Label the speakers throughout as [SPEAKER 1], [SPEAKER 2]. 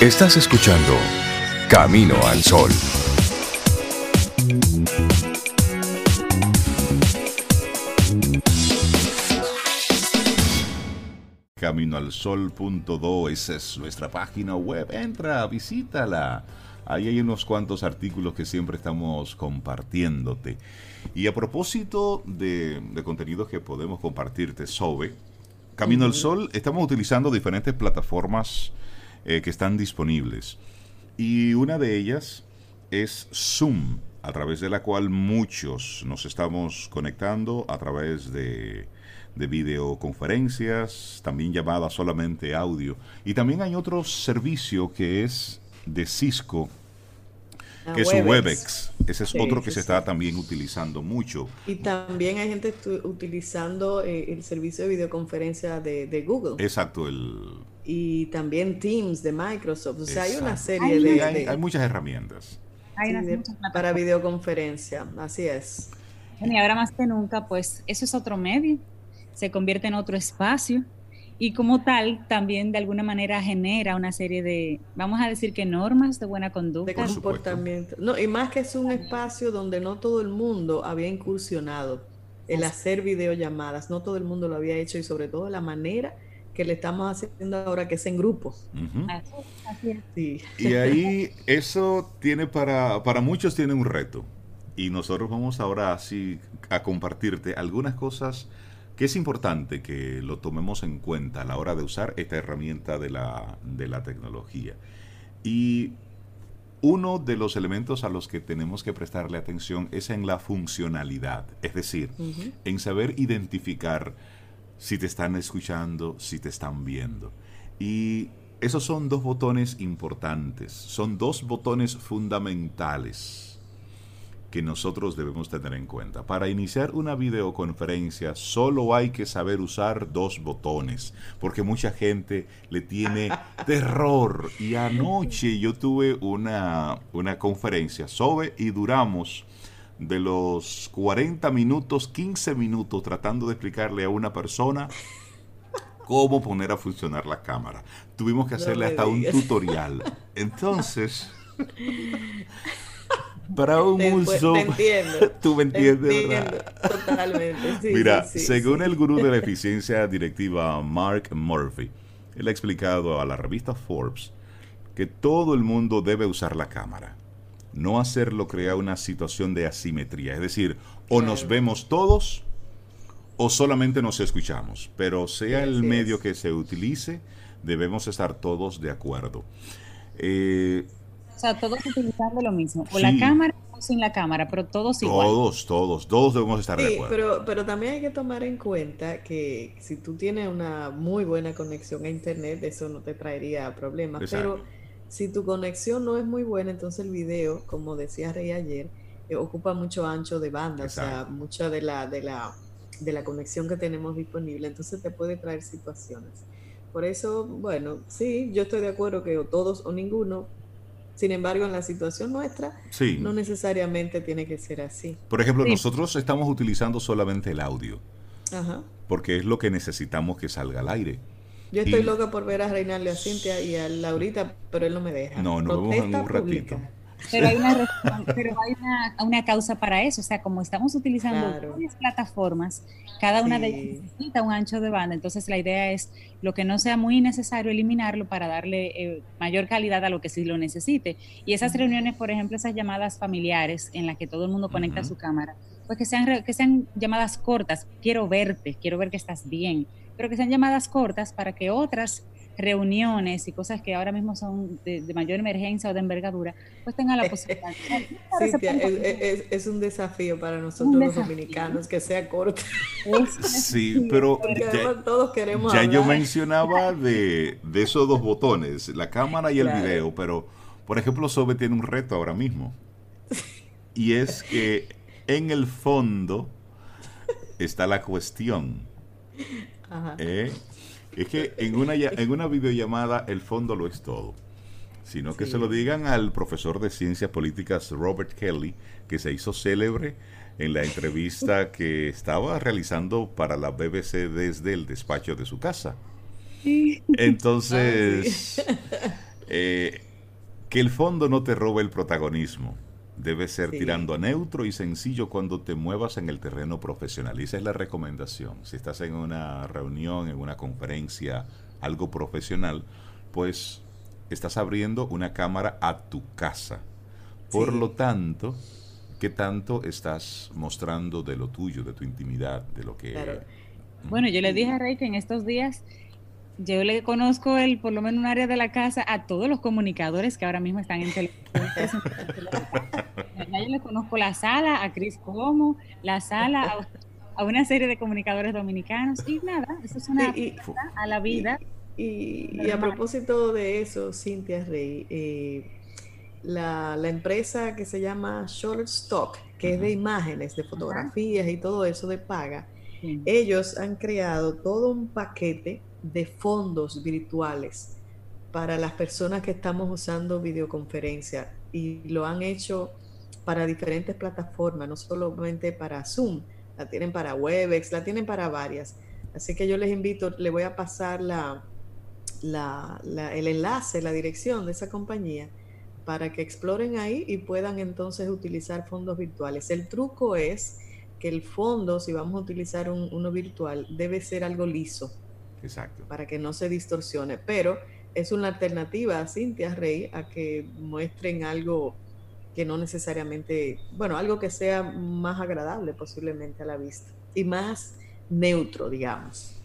[SPEAKER 1] Estás escuchando Camino al Sol.
[SPEAKER 2] Caminoalsol.do, esa es nuestra página web. Entra, visítala. Ahí hay unos cuantos artículos que siempre estamos compartiéndote. Y a propósito de, de contenidos que podemos compartirte sobre Camino al Sol, estamos utilizando diferentes plataformas eh, que están disponibles. Y una de ellas es Zoom, a través de la cual muchos nos estamos conectando a través de, de videoconferencias, también llamadas solamente audio. Y también hay otro servicio que es de Cisco, que es Webex. Ese es otro que se está también utilizando mucho.
[SPEAKER 3] Y también hay gente utilizando eh, el servicio de videoconferencia de, Google.
[SPEAKER 2] Exacto, el...
[SPEAKER 3] Y también Teams de Microsoft. O sea, hay una serie de,
[SPEAKER 2] hay, muchas herramientas.
[SPEAKER 3] para videoconferencia, así es.
[SPEAKER 4] Y ahora más que nunca, pues eso es otro medio, se convierte en otro espacio y como tal también de alguna manera genera una serie de, vamos a decir que normas de buena conducta.
[SPEAKER 3] De comportamiento. No, y más que es un espacio donde no todo el mundo había incursionado el hacer videollamadas, no todo el mundo lo había hecho y sobre todo la manera que le estamos haciendo ahora que es en grupo.
[SPEAKER 2] Y ahí eso tiene para, para muchos tiene un reto. Y nosotros vamos ahora así a compartirte algunas cosas que es importante que lo tomemos en cuenta a la hora de usar esta herramienta de la, de la tecnología. Y uno de los elementos a los que tenemos que prestarle atención es en la funcionalidad, es decir, en saber identificar si te están escuchando, si te están viendo. Y esos son dos botones importantes, son dos botones fundamentales que nosotros debemos tener en cuenta. Para iniciar una videoconferencia solo hay que saber usar dos botones, porque mucha gente le tiene terror. Y anoche yo tuve una, una conferencia sobre y duramos de los 40 minutos, 15 minutos tratando de explicarle a una persona cómo poner a funcionar la cámara. Tuvimos que hacerle hasta un tutorial. Entonces para un uso.
[SPEAKER 3] Te entiendo.
[SPEAKER 2] Tú me entiendes, ¿verdad?
[SPEAKER 3] Totalmente.
[SPEAKER 2] Mira, según el gurú de la eficiencia directiva Mark Murphy, él ha explicado a la revista Forbes que todo el mundo debe usar la cámara. No hacerlo crea una situación de asimetría. Es decir, o nos vemos todos o solamente nos escuchamos. Pero sea el medio que se utilice, debemos estar todos de acuerdo.
[SPEAKER 4] Eh, o sea, todos utilizando lo mismo. O la cámara o sin la cámara, pero todos igual.
[SPEAKER 2] Todos, todos, todos debemos estar de acuerdo.
[SPEAKER 3] Pero, pero también hay que tomar en cuenta que si tú tienes una muy buena conexión a internet, eso no te traería problemas. Pero si tu conexión no es muy buena, entonces el video, como decía Rey ayer, eh, ocupa mucho ancho de banda, o sea, mucha de la, de la, de la conexión que tenemos disponible, entonces te puede traer situaciones. Por eso, bueno, sí, yo estoy de acuerdo que o todos o ninguno, sin embargo, en la situación nuestra, no necesariamente tiene que ser así.
[SPEAKER 2] Por ejemplo, nosotros estamos utilizando solamente el audio. Porque es lo que necesitamos que salga al aire.
[SPEAKER 3] Yo estoy loca por ver a Reinaldo, a Cintia y a Laurita, pero él no me deja.
[SPEAKER 2] No, nos vemos en un ratito.
[SPEAKER 4] Pero hay, una, pero hay una, una, causa para eso, o sea, como estamos utilizando varias plataformas, cada una de ellas necesita un ancho de banda, entonces la idea es lo que no sea muy necesario eliminarlo para darle eh, mayor calidad a lo que sí lo necesite. Y esas reuniones, por ejemplo, esas llamadas familiares en las que todo el mundo conecta su cámara, pues que sean, que sean llamadas cortas, quiero verte, quiero ver que estás bien, pero que sean llamadas cortas para que otras reuniones y cosas que ahora mismo son de, mayor emergencia o de envergadura, pues tengan la posibilidad.
[SPEAKER 3] es, un desafío para nosotros los dominicanos que sea corto.
[SPEAKER 2] Sí, pero
[SPEAKER 3] ya, todos queremos
[SPEAKER 2] ya yo mencionaba de, de, esos dos botones, la cámara y el video, pero por ejemplo Sobe tiene un reto ahora mismo. Y es que en el fondo está la cuestión. Ajá. ¿eh? Es que en una, en una videollamada el fondo lo es todo. Sino que se lo digan al profesor de ciencias políticas Robert Kelly, que se hizo célebre en la entrevista que estaba realizando para la BBC desde el despacho de su casa. Entonces, Eh, que el fondo no te robe el protagonismo. Debe ser tirando a neutro y sencillo cuando te muevas en el terreno profesional. Y esa es la recomendación. Si estás en una reunión, en una conferencia, algo profesional, pues estás abriendo una cámara a tu casa. Por lo tanto, ¿qué tanto estás mostrando de lo tuyo, de tu intimidad, de lo que...
[SPEAKER 4] Bueno, yo le dije a Rey que en estos días yo le conozco el, por lo menos un área de la casa a todos los comunicadores que ahora mismo están en televisión. yo le conozco la sala a Cris Como, la sala a, una serie de comunicadores dominicanos y nada, eso es una a la vida.
[SPEAKER 3] Y, a propósito de eso, Cintia Rey, eh, la, empresa que se llama Shutterstock, que es de imágenes, de fotografías y todo eso de paga, ellos han creado todo un paquete de fondos virtuales para las personas que estamos usando videoconferencia y lo han hecho para diferentes plataformas, no solamente para Zoom, la tienen para Webex, la tienen para varias. Así que yo les invito, le voy a pasar la, el enlace, la dirección de esa compañía para que exploren ahí y puedan entonces utilizar fondos virtuales. El truco es que el fondo, si vamos a utilizar uno virtual, debe ser algo liso.
[SPEAKER 2] Exacto.
[SPEAKER 3] Para que no se distorsione. Pero es una alternativa, Cintia Rey, a que muestren algo que no necesariamente, bueno, algo que sea más agradable posiblemente a la vista y más neutro, digamos.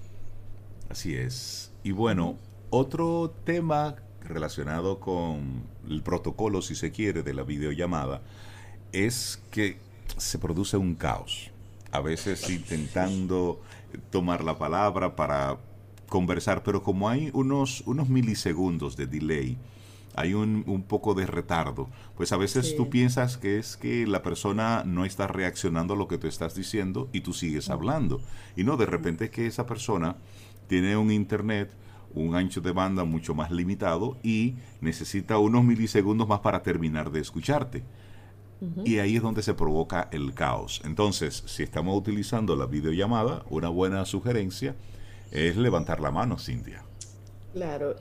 [SPEAKER 2] Así es. Y bueno, otro tema relacionado con el protocolo, si se quiere, de la videollamada, es que se produce un caos. A veces intentando tomar la palabra para conversar, pero como hay unos, unos milisegundos de delay, hay un, un poco de retardo, pues a veces tú piensas que es que la persona no está reaccionando a lo que tú estás diciendo y tú sigues hablando. Y no, de repente es que esa persona tiene un internet un ancho de banda mucho más limitado y necesita unos milisegundos más para terminar de escucharte. Y ahí es donde se provoca el caos. Entonces, si estamos utilizando la videollamada, una buena sugerencia es levantar la mano, Cintia.
[SPEAKER 3] Claro.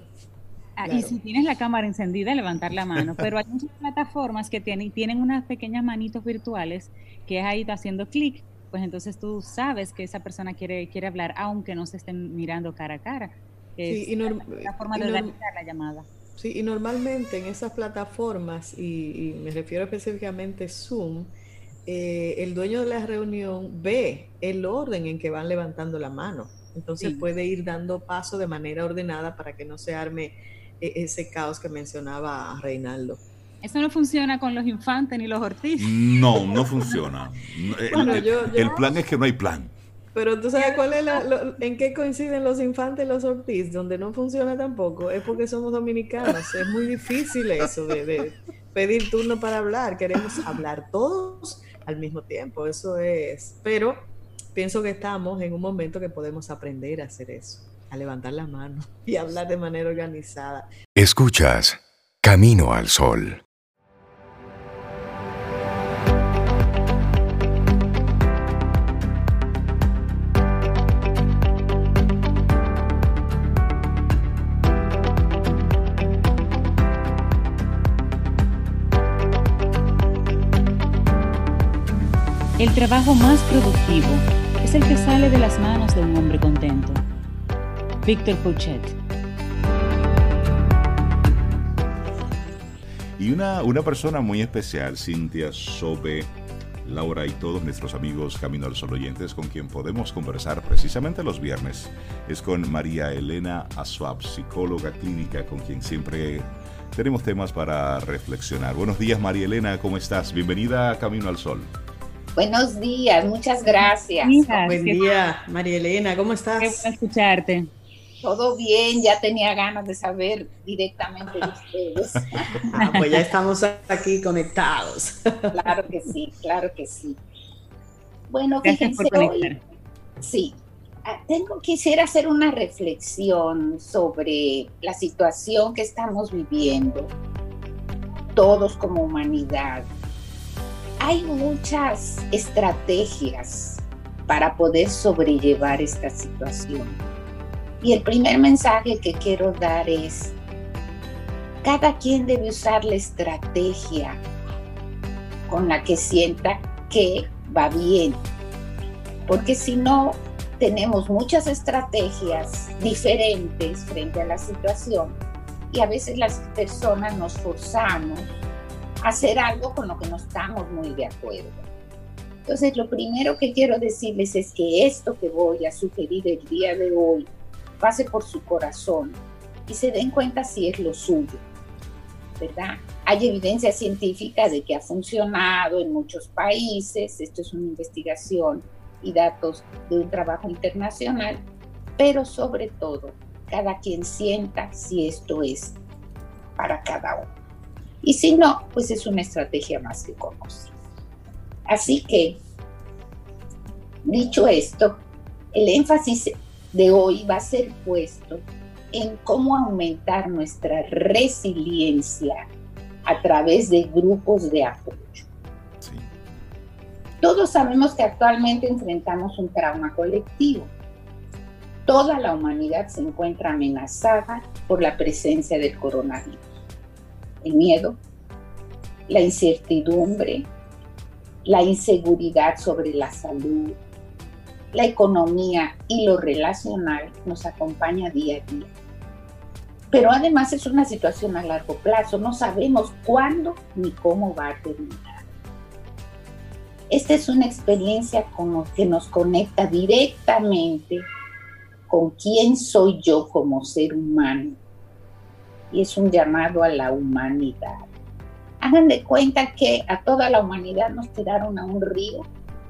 [SPEAKER 4] Ah, y si tienes la cámara encendida, levantar la mano. Pero hay muchas plataformas que tienen, tienen unas pequeñas manitos virtuales que es ahí haciendo clic. Pues entonces tú sabes que esa persona quiere, quiere hablar, aunque no se estén mirando cara a cara sí, y la, forma de organizar la llamada.
[SPEAKER 3] Sí, y normalmente en esas plataformas, y, me refiero específicamente a Zoom, eh, el dueño de la reunión ve el orden en que van levantando la mano. Entonces puede ir dando paso de manera ordenada para que no se arme e, ese caos que mencionaba Reinaldo.
[SPEAKER 4] Eso no funciona con los infantes ni los Ortiz.
[SPEAKER 2] No, no funciona. el plan es que no hay plan.
[SPEAKER 3] Pero tú sabes cuál es la, en qué coinciden los infantes y los Ortiz, donde no funciona tampoco, es porque somos dominicanos. Es muy difícil eso de, pedir turno para hablar. Queremos hablar todos al mismo tiempo. Eso es. Pero pienso que estamos en un momento que podemos aprender a hacer eso, a levantar la mano y hablar de manera organizada.
[SPEAKER 1] Escuchas Camino al Sol.
[SPEAKER 4] El trabajo más productivo es el que sale de las manos de un hombre contento. Víctor Puchet.
[SPEAKER 2] Y una, una persona muy especial, Cintia Sobe, Laura y todos nuestros amigos Camino al Sol oyentes con quien podemos conversar precisamente los viernes, es con María Elena Aswab, psicóloga clínica con quien siempre tenemos temas para reflexionar. Buenos días María Elena, ¿cómo estás? Bienvenida a Camino al Sol.
[SPEAKER 5] Buenos días, muchas gracias.
[SPEAKER 3] Buen día, María Elena, ¿cómo estás?
[SPEAKER 4] Qué bueno escucharte.
[SPEAKER 5] Todo bien, ya tenía ganas de saber directamente de ustedes.
[SPEAKER 3] Ah, pues ya estamos aquí conectados.
[SPEAKER 5] Claro que sí, claro que sí. Bueno, fíjense hoy. Sí, ah, tengo, quisiera hacer una reflexión sobre la situación que estamos viviendo, todos como humanidad hay muchas estrategias para poder sobrellevar esta situación. Y el primer mensaje que quiero dar es, Cada quien debe usar la estrategia con la que sienta que va bien. Porque si no, tenemos muchas estrategias diferentes frente a la situación y a veces las personas nos forzamos hacer algo con lo que no estamos muy de acuerdo. Entonces, lo primero que quiero decirles es que esto que voy a sugerir el día de hoy pase por su corazón y se den cuenta si es lo suyo, ¿verdad? Hay evidencia científica de que ha funcionado en muchos países, esto es una investigación y datos de un trabajo internacional, pero sobre todo, cada quien sienta si esto es para cada uno. Y si no, pues es una estrategia más que conocida. Así que, dicho esto, el énfasis de hoy va a ser puesto en cómo aumentar nuestra resiliencia a través de grupos de apoyo. Todos sabemos que actualmente enfrentamos un trauma colectivo. Toda la humanidad se encuentra amenazada por la presencia del coronavirus. El miedo, la incertidumbre, la inseguridad sobre la salud, la economía y lo relacional nos acompaña día a día. Pero además es una situación a largo plazo, no sabemos cuándo ni cómo va a terminar. Esta es una experiencia con que nos conecta directamente con quién soy yo como ser humano. Y es un llamado a la humanidad. Hagan de cuenta que a toda la humanidad nos tiraron a un río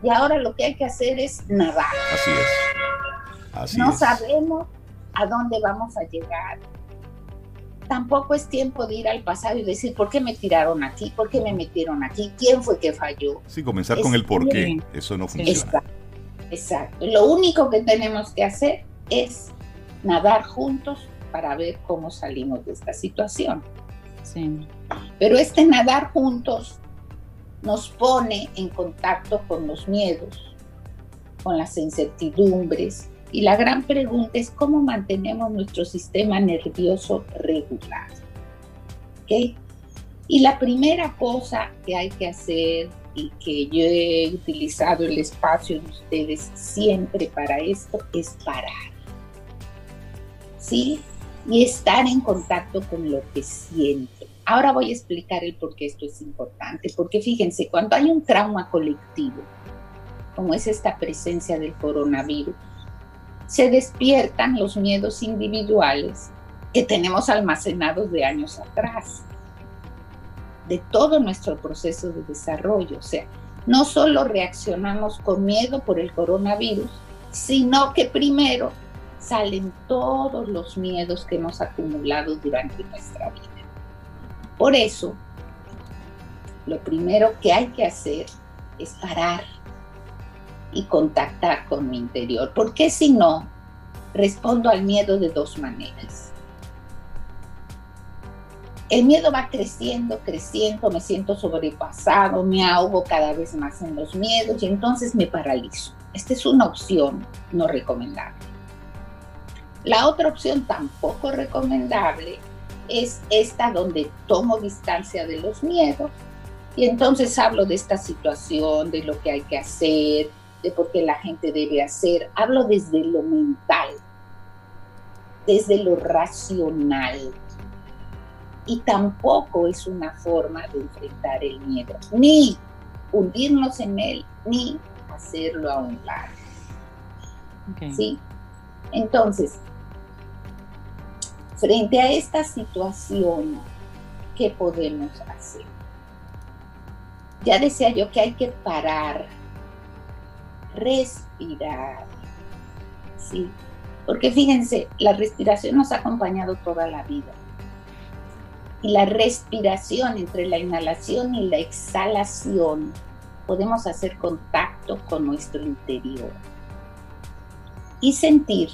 [SPEAKER 5] y ahora lo que hay que hacer es nadar.
[SPEAKER 2] Así es. Así
[SPEAKER 5] no sabemos a dónde vamos a llegar. Tampoco es tiempo de ir al pasado y decir, ¿por qué me tiraron aquí? ¿Por qué me metieron aquí? ¿Quién fue que falló?
[SPEAKER 2] Sí, comenzar con el por qué. Eso no funciona.
[SPEAKER 5] Exacto. Exacto. Lo único que tenemos que hacer es nadar juntos para ver cómo salimos de esta situación. Sí. Pero este nadar juntos nos pone en contacto con los miedos, con las incertidumbres. Y la gran pregunta es cómo mantenemos nuestro sistema nervioso regular. Y la primera cosa que hay que hacer y que yo he utilizado el espacio de ustedes siempre para esto es parar. ¿Sí? Y estar en contacto con lo que siento Ahora voy a explicar el por qué esto es importante, porque fíjense, cuando hay un trauma colectivo, como es esta presencia del coronavirus, se despiertan los miedos individuales que tenemos almacenados de años atrás, de todo nuestro proceso de desarrollo. O sea, no solo reaccionamos con miedo por el coronavirus, sino que primero salen todos los miedos que hemos acumulado durante nuestra vida. Por eso, lo primero que hay que hacer es parar y contactar con mi interior, porque si no, respondo al miedo de dos maneras. El miedo va creciendo, creciendo, me siento sobrepasado, me ahogo cada vez más en los miedos y entonces me paralizo. Esta es una opción no recomendable. La otra opción tampoco recomendable es esta donde tomo distancia de los miedos y entonces hablo de esta situación, de lo que hay que hacer, de por qué la gente debe hacer. Hablo desde lo mental, desde lo racional. Y tampoco es una forma de enfrentar el miedo, ni hundirnos en él, ni hacerlo a un lado. ¿Sí? Entonces, Frente a esta situación, ¿qué podemos hacer? Ya decía yo que hay que parar, respirar, ¿sí? Porque fíjense, la respiración nos ha acompañado toda la vida. Y la respiración entre la inhalación y la exhalación, podemos hacer contacto con nuestro interior y sentir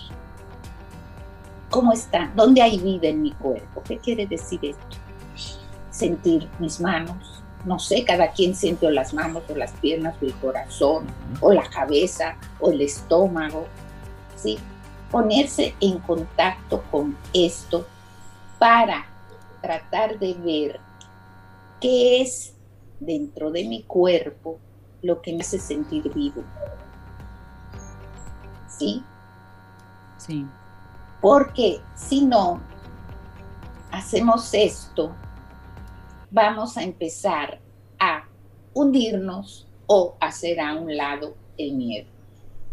[SPEAKER 5] ¿Cómo está? ¿Dónde hay vida en mi cuerpo? ¿Qué quiere decir esto? Sentir mis manos. No sé, cada quien siente o las manos o las piernas o el corazón o la cabeza o el estómago. ¿sí? Ponerse en contacto con esto para tratar de ver qué es dentro de mi cuerpo lo que me hace sentir vivo. ¿Sí?
[SPEAKER 4] Sí.
[SPEAKER 5] Porque si no hacemos esto, vamos a empezar a hundirnos o hacer a un lado el miedo.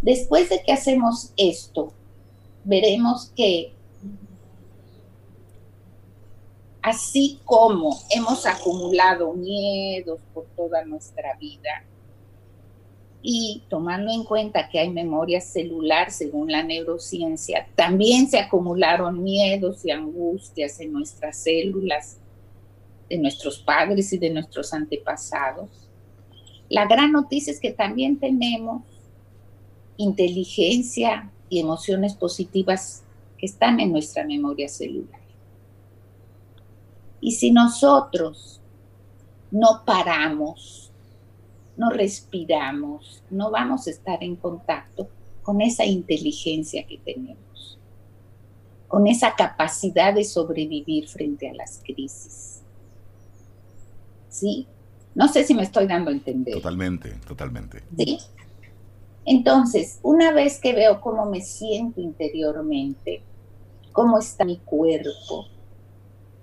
[SPEAKER 5] Después de que hacemos esto, veremos que así como hemos acumulado miedos por toda nuestra vida, y tomando en cuenta que hay memoria celular según la neurociencia, también se acumularon miedos y angustias en nuestras células, de nuestros padres y de nuestros antepasados. La gran noticia es que también tenemos inteligencia y emociones positivas que están en nuestra memoria celular. Y si nosotros no paramos, no respiramos, no vamos a estar en contacto con esa inteligencia que tenemos, con esa capacidad de sobrevivir frente a las crisis. ¿Sí? No sé si me estoy dando a entender.
[SPEAKER 2] Totalmente, totalmente.
[SPEAKER 5] Sí. Entonces, una vez que veo cómo me siento interiormente, cómo está mi cuerpo,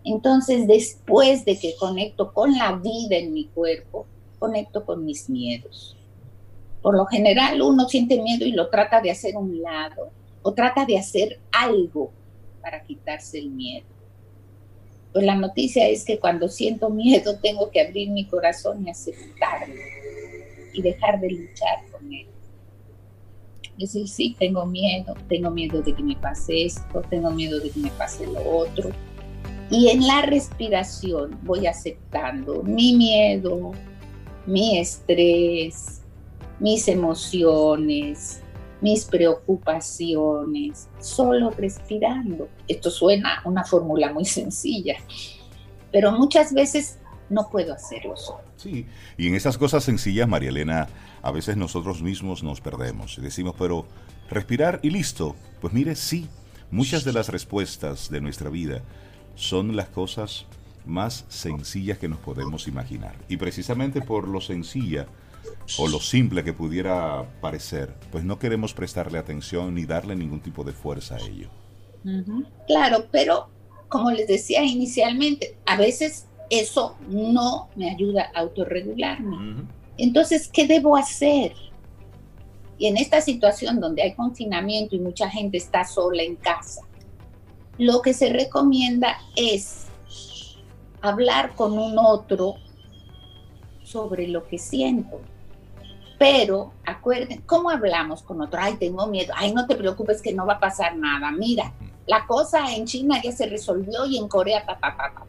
[SPEAKER 5] entonces después de que conecto con la vida en mi cuerpo, conecto con mis miedos. Por lo general uno siente miedo y lo trata de hacer un lado o trata de hacer algo para quitarse el miedo. Pues la noticia es que cuando siento miedo tengo que abrir mi corazón y aceptarlo y dejar de luchar con él decir, sí, tengo miedo, tengo miedo de que me pase esto, tengo miedo de que me pase lo otro. Y en la respiración voy aceptando mi miedo, mi estrés, mis emociones, mis preocupaciones, solo respirando. Esto suena una fórmula muy sencilla, pero muchas veces no puedo hacerlo solo.
[SPEAKER 2] Sí, y en esas cosas sencillas, María Elena, a veces nosotros mismos nos perdemos y decimos, pero respirar y listo. Pues mire, sí, muchas de las respuestas de nuestra vida son las cosas más sencillas que nos podemos imaginar. Y precisamente por lo sencilla o lo simple que pudiera parecer, pues no queremos prestarle atención ni darle ningún tipo de fuerza a ello.
[SPEAKER 5] Claro, pero como les decía inicialmente, a veces eso no me ayuda a autorregularme. Entonces, ¿qué debo hacer? Y en esta situación donde hay confinamiento y mucha gente está sola en casa, lo que se recomienda es hablar con un otro sobre lo que siento. Pero acuerden, ¿cómo hablamos con otro? Ay, tengo miedo. Ay, no te preocupes que no va a pasar nada. Mira, la cosa en China ya se resolvió y en Corea, ta, ta, ta,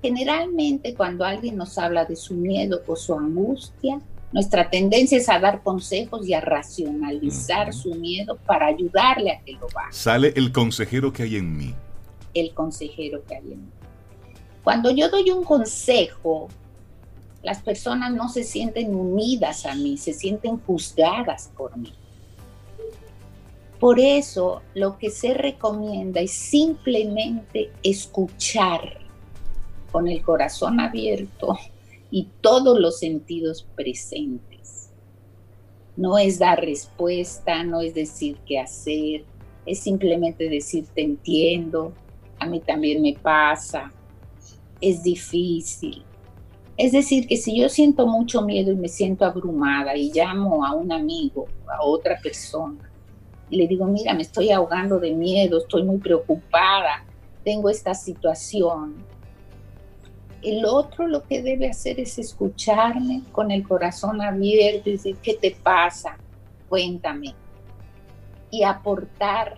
[SPEAKER 5] Generalmente cuando alguien nos habla de su miedo o su angustia, nuestra tendencia es a dar consejos y a racionalizar su miedo para ayudarle a que lo baje.
[SPEAKER 2] Sale el consejero que hay en mí.
[SPEAKER 5] El consejero que hay en mí. Cuando yo doy un consejo, las personas no se sienten unidas a mí, se sienten juzgadas por mí. Por eso lo que se recomienda es simplemente escuchar con el corazón abierto y todos los sentidos presentes. No es dar respuesta, no es decir qué hacer, es simplemente decir te entiendo, a mí también me pasa, es difícil. Es decir, que si yo siento mucho miedo y me siento abrumada y llamo a un amigo, a otra persona, y le digo, mira, me estoy ahogando de miedo, estoy muy preocupada, tengo esta situación, el otro lo que debe hacer es escucharme con el corazón abierto y decir, ¿qué te pasa? Cuéntame. Y aportar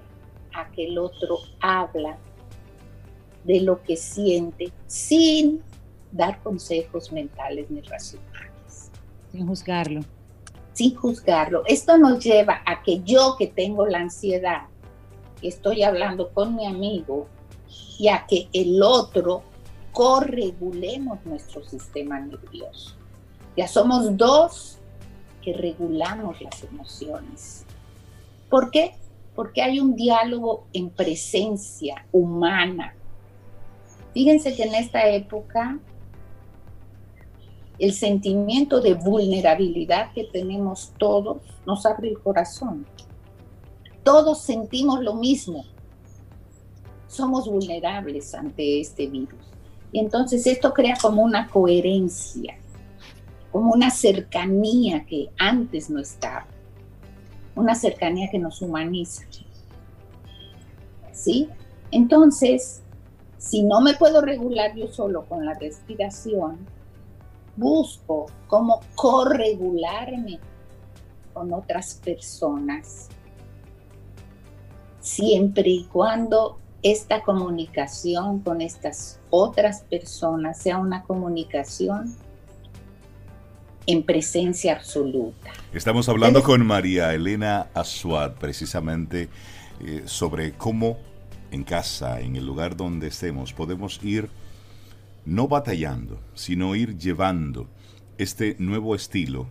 [SPEAKER 5] a que el otro habla de lo que siente sin dar consejos mentales ni racionales.
[SPEAKER 4] Sin juzgarlo.
[SPEAKER 5] Sin juzgarlo. Esto nos lleva a que yo que tengo la ansiedad, que estoy hablando con mi amigo, y a que el otro corregulemos nuestro sistema nervioso. Ya somos dos que regulamos las emociones. ¿Por qué? Porque hay un diálogo en presencia humana, Fíjense que en esta época el sentimiento de vulnerabilidad que tenemos todos nos abre el corazón. Todos sentimos lo mismo. Somos vulnerables ante este virus. Y entonces esto crea como una coherencia, como una cercanía que antes no estaba. Una cercanía que nos humaniza. ¿Sí? Entonces, si no me puedo regular yo solo con la respiración, busco cómo corregularme con otras personas, siempre y cuando esta comunicación con estas otras personas sea una comunicación en presencia absoluta.
[SPEAKER 2] Estamos hablando con María Elena Azuad precisamente eh, sobre cómo en casa, en el lugar donde estemos, podemos ir no batallando, sino ir llevando este nuevo estilo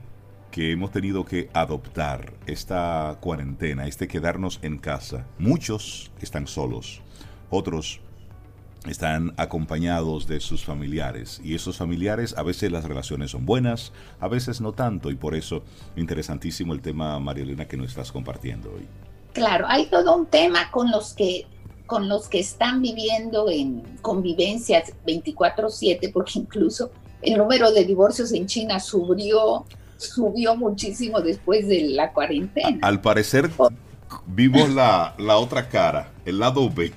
[SPEAKER 2] que hemos tenido que adoptar, esta cuarentena, este quedarnos en casa. Muchos están solos, otros están acompañados de sus familiares y esos familiares a veces las relaciones son buenas, a veces no tanto y por eso interesantísimo el tema Marielena que nos estás compartiendo hoy.
[SPEAKER 5] Claro, hay todo un tema con los que con los que están viviendo en convivencias 24/7 porque incluso el número de divorcios en China subió subió muchísimo después de la cuarentena.
[SPEAKER 2] Al parecer vimos la, la otra cara, el lado B.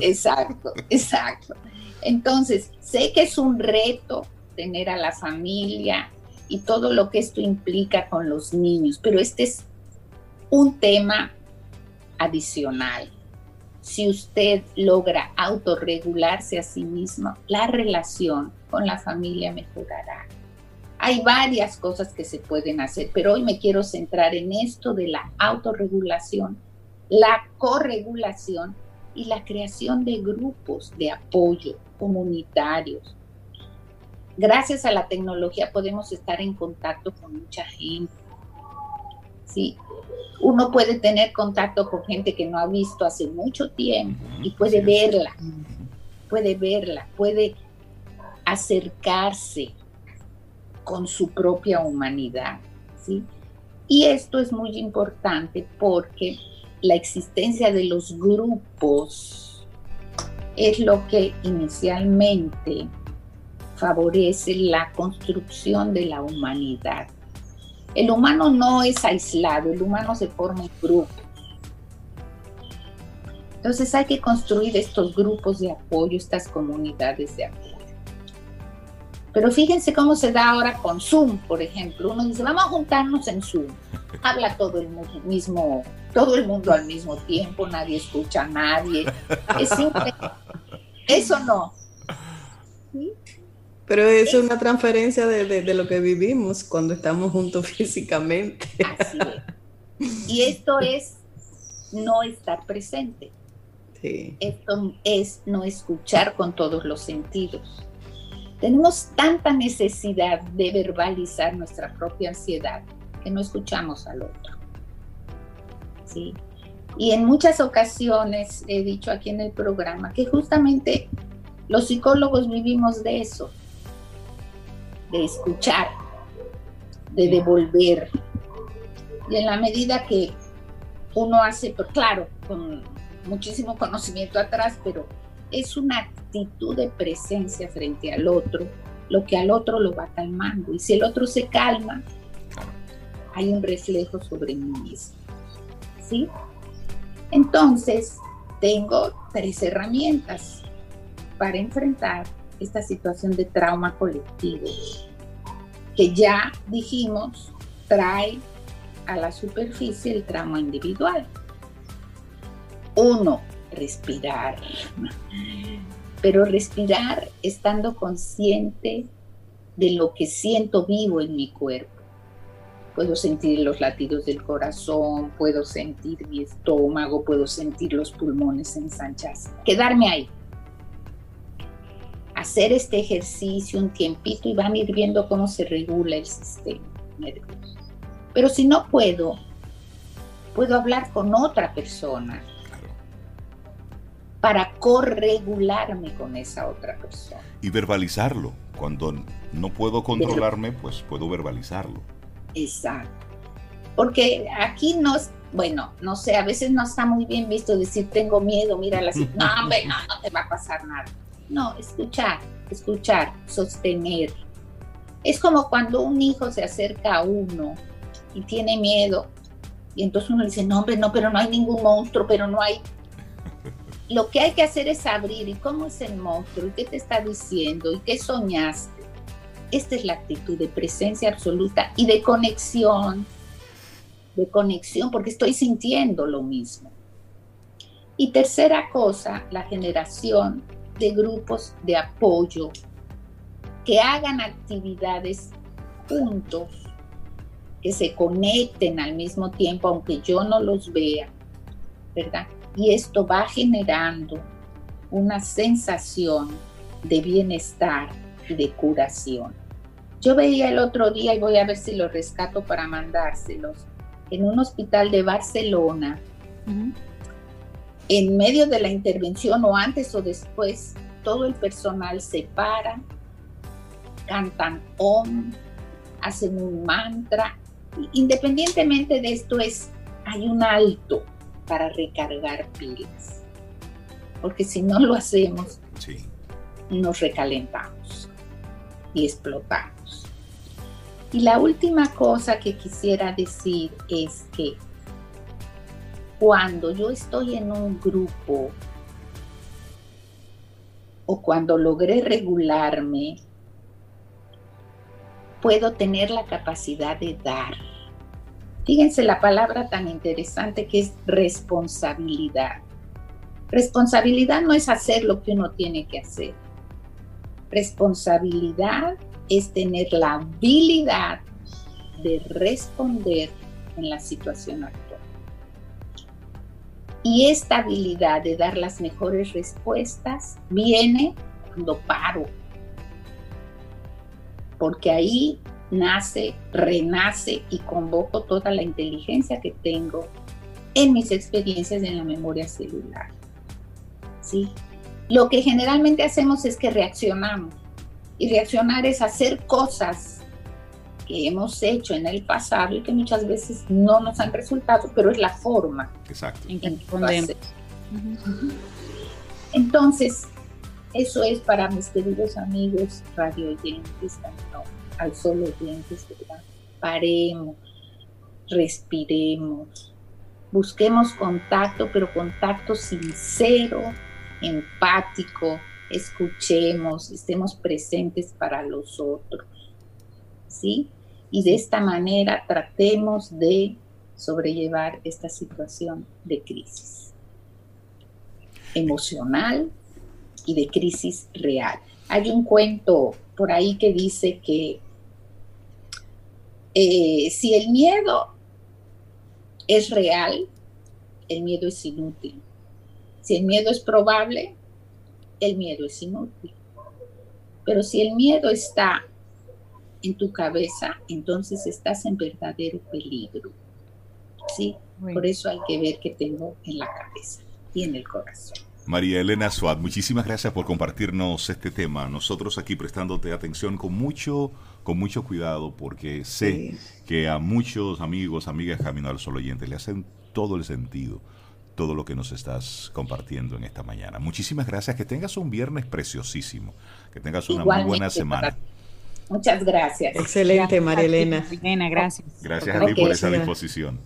[SPEAKER 5] Exacto, exacto. Entonces, sé que es un reto tener a la familia y todo lo que esto implica con los niños, pero este es un tema adicional. Si usted logra autorregularse a sí mismo, la relación con la familia mejorará. Hay varias cosas que se pueden hacer, pero hoy me quiero centrar en esto de la autorregulación, la corregulación y la creación de grupos de apoyo comunitarios. Gracias a la tecnología podemos estar en contacto con mucha gente. Sí, uno puede tener contacto con gente que no ha visto hace mucho tiempo y puede verla, puede verla, puede acercarse con su propia humanidad, ¿sí? Y esto es muy importante porque la existencia de los grupos es lo que inicialmente favorece la construcción de la humanidad. El humano no es aislado, el humano se forma en grupos. Entonces hay que construir estos grupos de apoyo, estas comunidades de apoyo. Pero fíjense cómo se da ahora con Zoom, por ejemplo. Uno dice, vamos a juntarnos en Zoom. Habla todo el mismo, todo el mundo al mismo tiempo, nadie escucha a nadie. Es simple. Eso no.
[SPEAKER 3] Pero es, una transferencia de, lo que vivimos cuando estamos juntos físicamente. Así
[SPEAKER 5] es. Y esto es no estar presente. Sí. Esto es no escuchar con todos los sentidos. Tenemos tanta necesidad de verbalizar nuestra propia ansiedad que no escuchamos al otro. ¿Sí? Y en muchas ocasiones he dicho aquí en el programa que justamente los psicólogos vivimos de eso, de escuchar, de devolver. Y en la medida que uno hace, claro, con muchísimo conocimiento atrás, pero es una actitud de presencia frente al otro, lo que al otro lo va calmando. Y si el otro se calma, hay un reflejo sobre mí mismo. ¿Sí? Entonces, tengo tres herramientas para enfrentar esta situación de trauma colectivo, que ya dijimos trae a la superficie el trauma individual. Uno, respirar. Pero respirar estando consciente de lo que siento vivo en mi cuerpo. Puedo sentir los latidos del corazón, puedo sentir mi estómago, puedo sentir los pulmones ensancharse. Quedarme ahí. Hacer este ejercicio un tiempito y van a ir viendo cómo se regula el sistema nervioso. Pero si no puedo, puedo hablar con otra persona para corregularme con esa otra persona.
[SPEAKER 2] Y verbalizarlo. Cuando no puedo controlarme, pues puedo verbalizarlo.
[SPEAKER 5] Exacto. Porque aquí no, bueno, no sé, a veces no está muy bien visto decir tengo miedo, mira la no, hombre, no, no te va a pasar nada. No, escuchar, escuchar, sostener. Es como cuando un hijo se acerca a uno y tiene miedo y entonces uno dice, no, hombre, no, pero no hay ningún monstruo, pero no hay... Lo que hay que hacer es abrir, ¿y cómo es el monstruo? ¿Y qué te está diciendo? ¿Y qué soñaste? Esta es la actitud de presencia absoluta y de conexión, de conexión, porque estoy sintiendo lo mismo. Y tercera cosa, la generación de grupos de apoyo que hagan actividades juntos, que se conecten al mismo tiempo, aunque yo no los vea, ¿verdad? Y esto va generando una sensación de bienestar y de curación. Yo veía el otro día, y voy a ver si lo rescato para mandárselos, en un hospital de Barcelona, en medio de la intervención o antes o después, todo el personal se para, cantan om, hacen un mantra. Independientemente de esto es, hay un alto para recargar pilas. Porque si no lo hacemos, nos recalentamos y explotamos. Y la última cosa que quisiera decir es que cuando yo estoy en un grupo o cuando logré regularme, puedo tener la capacidad de dar. Fíjense la palabra tan interesante que es responsabilidad. Responsabilidad no es hacer lo que uno tiene que hacer. Responsabilidad es tener la habilidad de responder en la situación actual. Y esta habilidad de dar las mejores respuestas viene cuando paro. Porque ahí nace, renace y convoco toda la inteligencia que tengo en mis experiencias en la memoria celular. ¿Sí? Lo que generalmente hacemos es que reaccionamos. Y reaccionar es hacer cosas que hemos hecho en el pasado y que muchas veces no nos han resultado, pero es la forma
[SPEAKER 2] Exacto.
[SPEAKER 5] en que Entonces, eso es para mis queridos amigos radio oyentes, al solo oyentes, ¿verdad? Paremos, respiremos, busquemos contacto, pero contacto sincero, empático, escuchemos, estemos presentes para los otros. ¿Sí? Y de esta manera tratemos de sobrellevar esta situación de crisis emocional y de crisis real. Hay un cuento por ahí que dice que eh, si el miedo es real, el miedo es inútil. Si el miedo es probable, el miedo es inútil. Pero si el miedo está en tu cabeza, entonces estás en verdadero peligro. ¿Sí? Por eso hay que ver qué tengo en la cabeza y en el corazón.
[SPEAKER 2] María Elena Suad, muchísimas gracias por compartirnos este tema. Nosotros aquí prestándote atención con mucho, con mucho cuidado, porque sé que a muchos amigos, amigas Camino al Sol oyente le hacen todo el sentido todo lo que nos estás compartiendo en esta mañana. Muchísimas gracias, que tengas un viernes preciosísimo, que tengas una muy buena semana.
[SPEAKER 5] Muchas gracias.
[SPEAKER 3] Excelente, María Elena.
[SPEAKER 4] gracias.
[SPEAKER 2] Gracias a ti por esa disposición.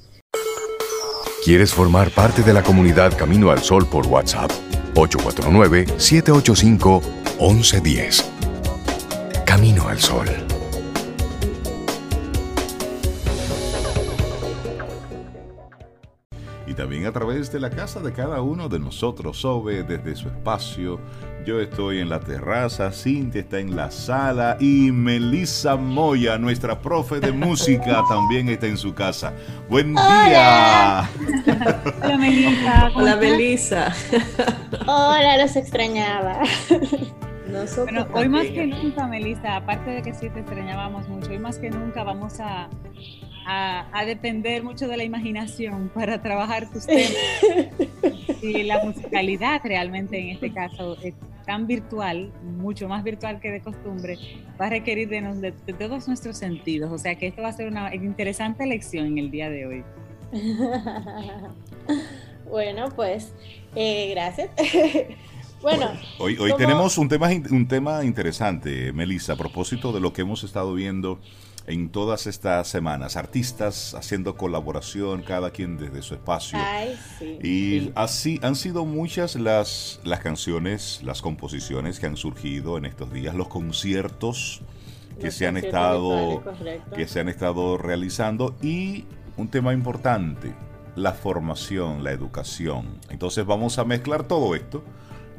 [SPEAKER 1] ¿Quieres formar parte de la comunidad Camino al Sol por WhatsApp? 849-785-1110. Camino al Sol.
[SPEAKER 2] También a través de la casa de cada uno de nosotros, Sobe, desde su espacio. Yo estoy en la terraza, Cintia está en la sala y Melissa Moya, nuestra profe de música, también está en su casa. Buen día.
[SPEAKER 4] Hola Melissa.
[SPEAKER 3] Hola Melissa.
[SPEAKER 6] Hola, los extrañaba.
[SPEAKER 4] bueno, hoy más que nunca, Melissa, aparte de que sí te extrañábamos mucho, hoy más que nunca vamos a a, depender mucho de la imaginación para trabajar tus temas. si la musicalidad realmente en este caso es tan virtual, mucho más virtual que de costumbre, va a requerir de, de, de todos nuestros sentidos. O sea que esto va a ser una interesante lección en el día de hoy.
[SPEAKER 6] bueno, pues eh, gracias. bueno,
[SPEAKER 2] hoy, hoy tenemos un tema, un tema interesante, Melissa, a propósito de lo que hemos estado viendo en todas estas semanas. Artistas haciendo colaboración, cada quien desde su espacio. Y así han sido muchas las, las canciones, las composiciones que han surgido en estos días, los conciertos que se han estado que se han estado realizando y un tema importante, la formación, la educación. Entonces vamos a mezclar todo esto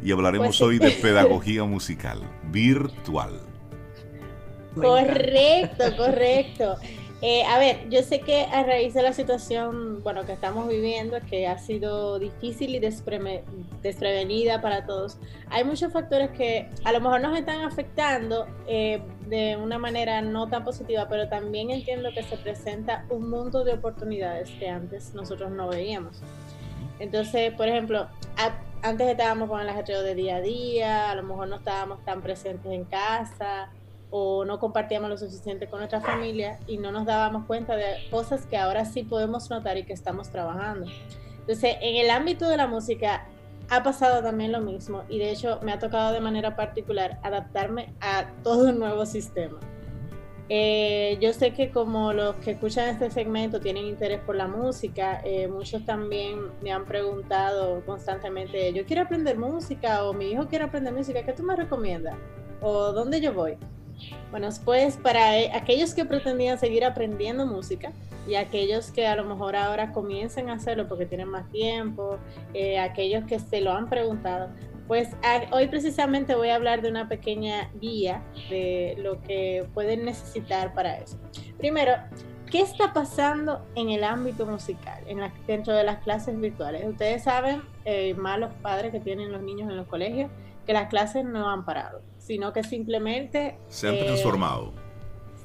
[SPEAKER 2] y hablaremos pues hoy de pedagogía musical virtual.
[SPEAKER 6] Correcto, correcto. Eh, a ver, yo sé que a raíz de la situación, bueno, que estamos viviendo, que ha sido difícil y desprevenida para todos, hay muchos factores que a lo mejor nos están afectando eh, de una manera no tan positiva, pero también entiendo que se presenta un mundo de oportunidades que antes nosotros no veíamos. Entonces, por ejemplo, antes estábamos con el ajetreo de día a día, a lo mejor no estábamos tan presentes en casa, o no compartíamos lo suficiente con nuestra familia y no nos dábamos cuenta de cosas que ahora sí podemos notar y que estamos trabajando. Entonces, en el ámbito de la música ha pasado también lo mismo y de hecho me ha tocado de manera particular adaptarme a todo un nuevo sistema. Eh, yo sé que como los que escuchan este segmento tienen interés por la música, eh, muchos también me han preguntado constantemente, yo quiero aprender música o mi hijo quiere aprender música, ¿qué tú me recomiendas? ¿O dónde yo voy? Bueno, pues para eh, aquellos que pretendían seguir aprendiendo música y aquellos que a lo mejor ahora comiencen a hacerlo porque tienen más tiempo, eh, aquellos que se lo han preguntado, pues hoy precisamente voy a hablar de una pequeña guía de lo que pueden necesitar para eso. Primero, ¿qué está pasando en el ámbito musical, en dentro de las clases virtuales? Ustedes saben, eh, más los padres que tienen los niños en los colegios, que las clases no han parado sino que simplemente...
[SPEAKER 2] Se han eh, transformado.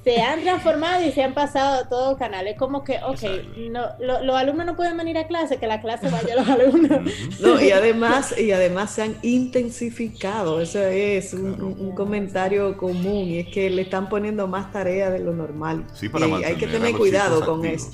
[SPEAKER 6] Se han transformado y se han pasado a todos canales. Como que, ok, no, los alumnos no pueden venir a clase, que la clase vaya a los alumnos.
[SPEAKER 3] no, y además, y además se han intensificado. Eso es un, comentario común y es que le están poniendo más tarea de lo normal.
[SPEAKER 2] Sí, para
[SPEAKER 3] y hay que tener cuidado con eso.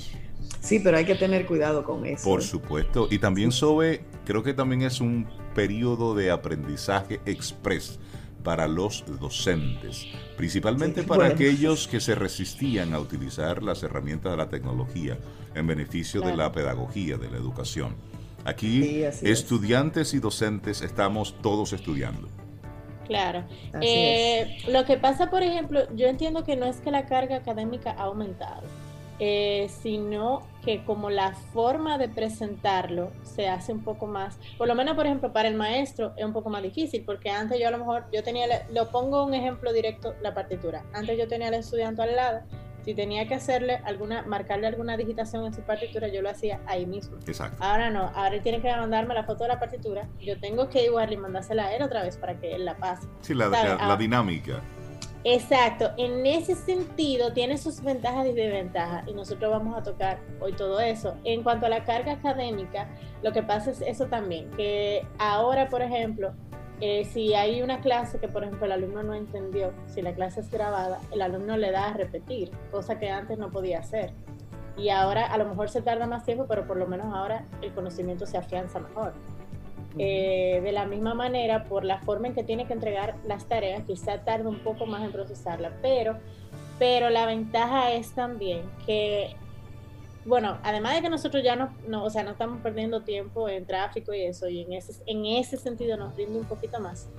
[SPEAKER 3] Sí, pero hay que tener cuidado con eso.
[SPEAKER 2] Por supuesto. Y también sobre, creo que también es un periodo de aprendizaje express para los docentes, principalmente para aquellos que se resistían a utilizar las herramientas de la tecnología en beneficio de la pedagogía, de la educación. Aquí estudiantes y docentes estamos todos estudiando.
[SPEAKER 6] Claro. Eh, lo que pasa, por ejemplo, yo entiendo que no es que la carga académica ha aumentado eh, sino que como la forma de presentarlo se hace un poco más, por lo menos por ejemplo para el maestro es un poco más difícil, porque antes yo a lo mejor, yo tenía, lo pongo un ejemplo directo, la partitura, antes yo tenía al estudiante al lado, si tenía que hacerle alguna, marcarle alguna digitación en su partitura, yo lo hacía ahí mismo.
[SPEAKER 2] Exacto.
[SPEAKER 6] Ahora no, ahora él tiene que mandarme la foto de la partitura, yo tengo que igual y mandársela a él otra vez para que él la pase.
[SPEAKER 2] Sí, la, la ah, dinámica.
[SPEAKER 6] Exacto, en ese sentido tiene sus ventajas y desventajas y nosotros vamos a tocar hoy todo eso. En cuanto a la carga académica, lo que pasa es eso también, que ahora, por ejemplo, eh, si hay una clase que, por ejemplo, el alumno no entendió, si la clase es grabada, el alumno le da a repetir, cosa que antes no podía hacer. Y ahora a lo mejor se tarda más tiempo, pero por lo menos ahora el conocimiento se afianza mejor. Eh, de la misma manera, por la forma en que tiene que entregar las tareas, quizá tarda un poco más en procesarla, pero, pero la ventaja es también que, bueno, además de que nosotros ya no, no, o sea, no estamos perdiendo tiempo en tráfico y eso, y en ese, en ese sentido nos rinde un poquito más,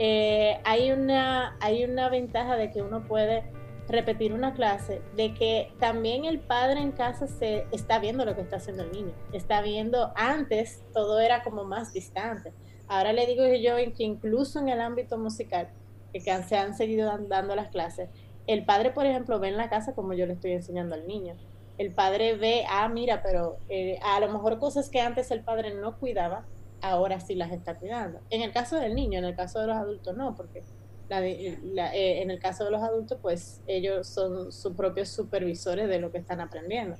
[SPEAKER 6] eh, hay, una, hay una ventaja de que uno puede repetir una clase, de que también el padre en casa se está viendo lo que está haciendo el niño, está viendo, antes todo era como más distante. Ahora le digo yo que incluso en el ámbito musical, que se han seguido dando las clases, el padre, por ejemplo, ve en la casa como yo le estoy enseñando al niño. El padre ve, ah, mira, pero eh, a lo mejor cosas que antes el padre no cuidaba, ahora sí las está cuidando. En el caso del niño, en el caso de los adultos no, porque eh, en el caso de los adultos, pues ellos son sus propios supervisores de lo que están aprendiendo.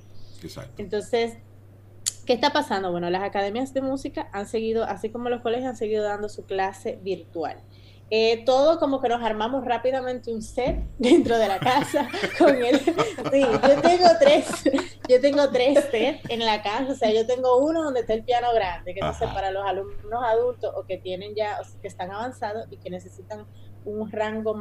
[SPEAKER 6] Entonces, ¿Qué está pasando? Bueno, las academias de música han seguido, así como los colegios, han seguido dando su clase virtual. Eh, todo como que nos armamos rápidamente un set dentro de la casa con el sí, yo tengo tres yo tengo tres sets en la casa o sea yo tengo uno donde está el piano grande que es para los alumnos adultos o que tienen ya que están avanzados y que necesitan un rango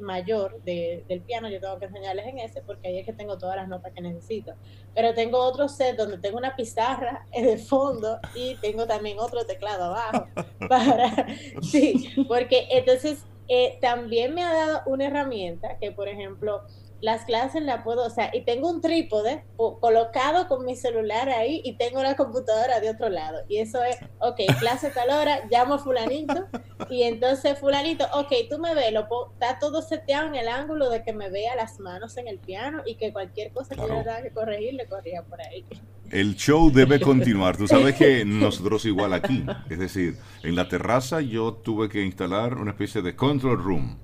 [SPEAKER 6] mayor del piano, yo tengo que enseñarles en ese porque ahí es que tengo todas las notas que necesito. Pero tengo otro set donde tengo una pizarra en el fondo y tengo también otro teclado abajo. Para, sí, porque entonces eh, también me ha dado una herramienta que, por ejemplo, las clases las puedo, o sea, y tengo un trípode colocado con mi celular ahí y tengo la computadora de otro lado. Y eso es, ok, clase tal hora, llamo a fulanito y entonces fulanito, ok, tú me ves, lo está todo seteado en el ángulo de que me vea las manos en el piano y que cualquier cosa que yo tenga que corregir, le corría por ahí.
[SPEAKER 2] El show debe continuar. Tú sabes que nosotros igual aquí, es decir, en la terraza yo tuve que instalar una especie de control room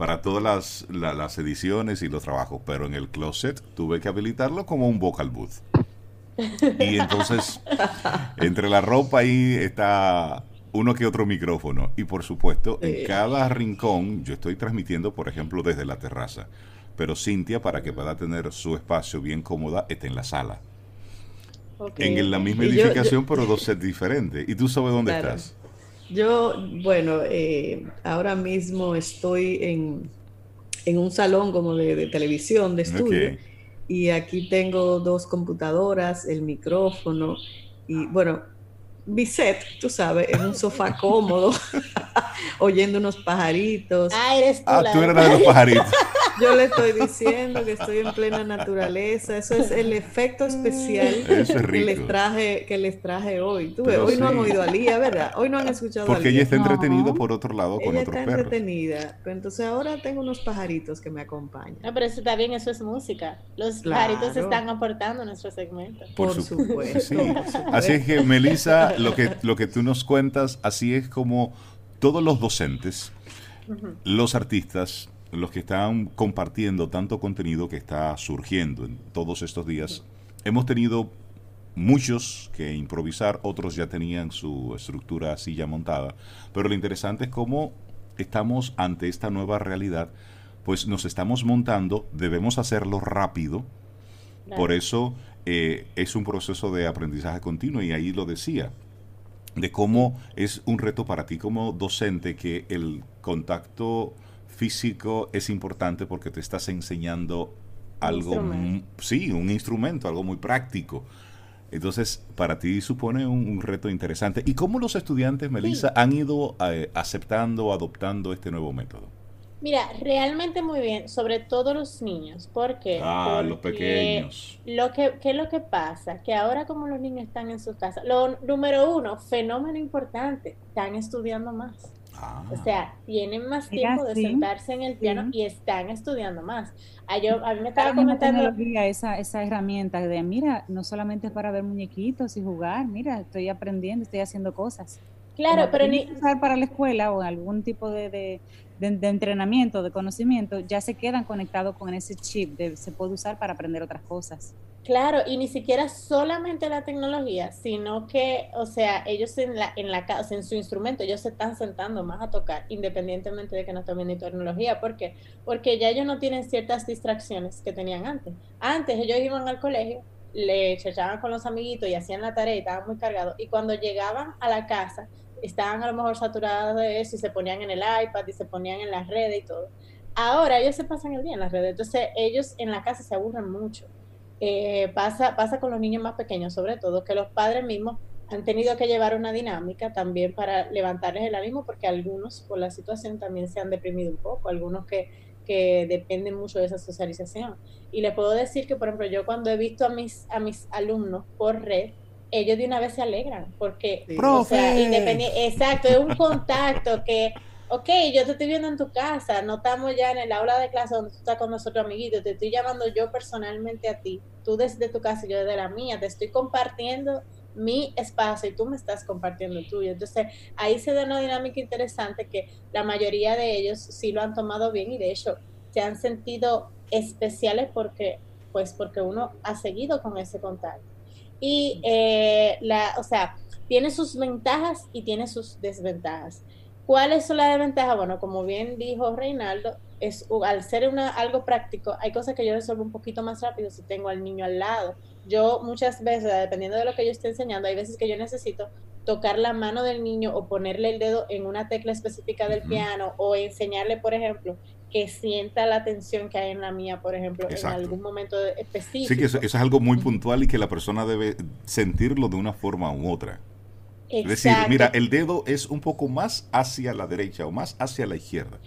[SPEAKER 2] para todas las, las ediciones y los trabajos, pero en el closet tuve que habilitarlo como un vocal booth. Y entonces, entre la ropa ahí está uno que otro micrófono. Y por supuesto, en cada rincón, yo estoy transmitiendo, por ejemplo, desde la terraza. Pero Cintia, para que pueda tener su espacio bien cómoda, está en la sala. En la misma edificación, pero dos sets diferentes. ¿Y tú sabes dónde estás?
[SPEAKER 3] Yo, bueno, eh, ahora mismo estoy en, en, un salón como de, televisión, de estudio, y aquí tengo dos computadoras, el micrófono, y bueno, Biset, tú sabes, en un sofá cómodo, oyendo unos pajaritos.
[SPEAKER 6] Ah, eres tú.
[SPEAKER 2] Ah, tú eres la de los pajaritos.
[SPEAKER 3] Yo le estoy diciendo que estoy en plena naturaleza. Eso es el efecto especial que les traje, que les traje hoy. hoy no han oído a Lía, ¿verdad? Hoy no han escuchado
[SPEAKER 2] Porque a Lía. ella está entretenida por otro lado con ella está
[SPEAKER 3] entretenida. Pero entonces ahora tengo unos pajaritos que me acompañan.
[SPEAKER 6] No, pero eso está bien, eso es música. Los pajaritos están aportando a nuestro segmento.
[SPEAKER 3] Por, supuesto.
[SPEAKER 2] Así es que, Melissa, lo que, lo que tú nos cuentas, así es como todos los docentes, los artistas, los que están compartiendo tanto contenido que está surgiendo en todos estos días. Hemos tenido muchos que improvisar, otros ya tenían su estructura así ya montada, pero lo interesante es cómo estamos ante esta nueva realidad, pues nos estamos montando, debemos hacerlo rápido, por eso eh, es un proceso de aprendizaje continuo y ahí lo decía, de cómo es un reto para ti como docente que el contacto físico es importante porque te estás enseñando algo, sí, un instrumento, algo muy práctico. Entonces, para ti supone un, reto interesante. ¿Y cómo los estudiantes, Melissa, han ido eh, aceptando, adoptando este nuevo método?
[SPEAKER 6] Mira, realmente muy bien, sobre todo los niños, porque,
[SPEAKER 2] ah, los pequeños.
[SPEAKER 6] Lo que, ¿Qué es lo que pasa? Que ahora como los niños están en sus casas, lo número uno, fenómeno importante, están estudiando más. Ah. O sea, tienen más tiempo de sentarse en el piano y están estudiando más. A, yo, a mí me estaba comentando...
[SPEAKER 4] Esa, esa herramienta de, mira, no solamente es para ver muñequitos y jugar, mira, estoy aprendiendo, estoy haciendo cosas.
[SPEAKER 6] Claro, pero ni...
[SPEAKER 4] Para la escuela o algún tipo de, de, entrenamiento, de conocimiento, ya se quedan conectados con ese chip, de, se puede usar para aprender otras cosas.
[SPEAKER 6] Claro, y ni siquiera solamente la tecnología, sino que, o sea, ellos en la, en la casa, en su instrumento, ellos se están sentando más a tocar, independientemente de que no estén viendo tecnología. ¿Por qué? Porque ya ellos no tienen ciertas distracciones que tenían antes. Antes ellos iban al colegio, le echaban con los amiguitos y hacían la tarea y estaban muy cargados. Y cuando llegaban a la casa, estaban a lo mejor saturados de eso y se ponían en el iPad y se ponían en las redes y todo. Ahora ellos se pasan el día en las redes, entonces ellos en la casa se aburren mucho. Eh, pasa, pasa con los niños más pequeños, sobre todo, que los padres mismos han tenido que llevar una dinámica también para levantarles el ánimo, porque algunos por la situación también se han deprimido un poco, algunos que, que dependen mucho de esa socialización. Y les puedo decir que, por ejemplo, yo cuando he visto a mis, a mis alumnos por red, ellos de una vez se alegran, porque, o sea, exacto, es un contacto que, ok, yo te estoy viendo en tu casa, no estamos ya en el aula de clase donde tú estás con nosotros, amiguitos, te estoy llamando yo personalmente a ti, tú desde tu casa y yo desde la mía, te estoy compartiendo mi espacio y tú me estás compartiendo el tuyo. Entonces, ahí se da una dinámica interesante que la mayoría de ellos sí lo han tomado bien y de hecho se han sentido especiales porque, pues, porque uno ha seguido con ese contacto. Y, eh, la, o sea, tiene sus ventajas y tiene sus desventajas. ¿Cuáles son las desventajas? Bueno, como bien dijo Reinaldo, es al ser una, algo práctico, hay cosas que yo resuelvo un poquito más rápido si tengo al niño al lado. Yo muchas veces, dependiendo de lo que yo esté enseñando, hay veces que yo necesito tocar la mano del niño o ponerle el dedo en una tecla específica del piano o enseñarle, por ejemplo, que sienta la tensión que hay en la mía, por ejemplo, en algún momento específico.
[SPEAKER 2] Sí, que eso, es algo muy puntual y que la persona debe sentirlo de una forma u otra. Es decir, mira, el dedo es un poco más hacia la derecha o más hacia la izquierda.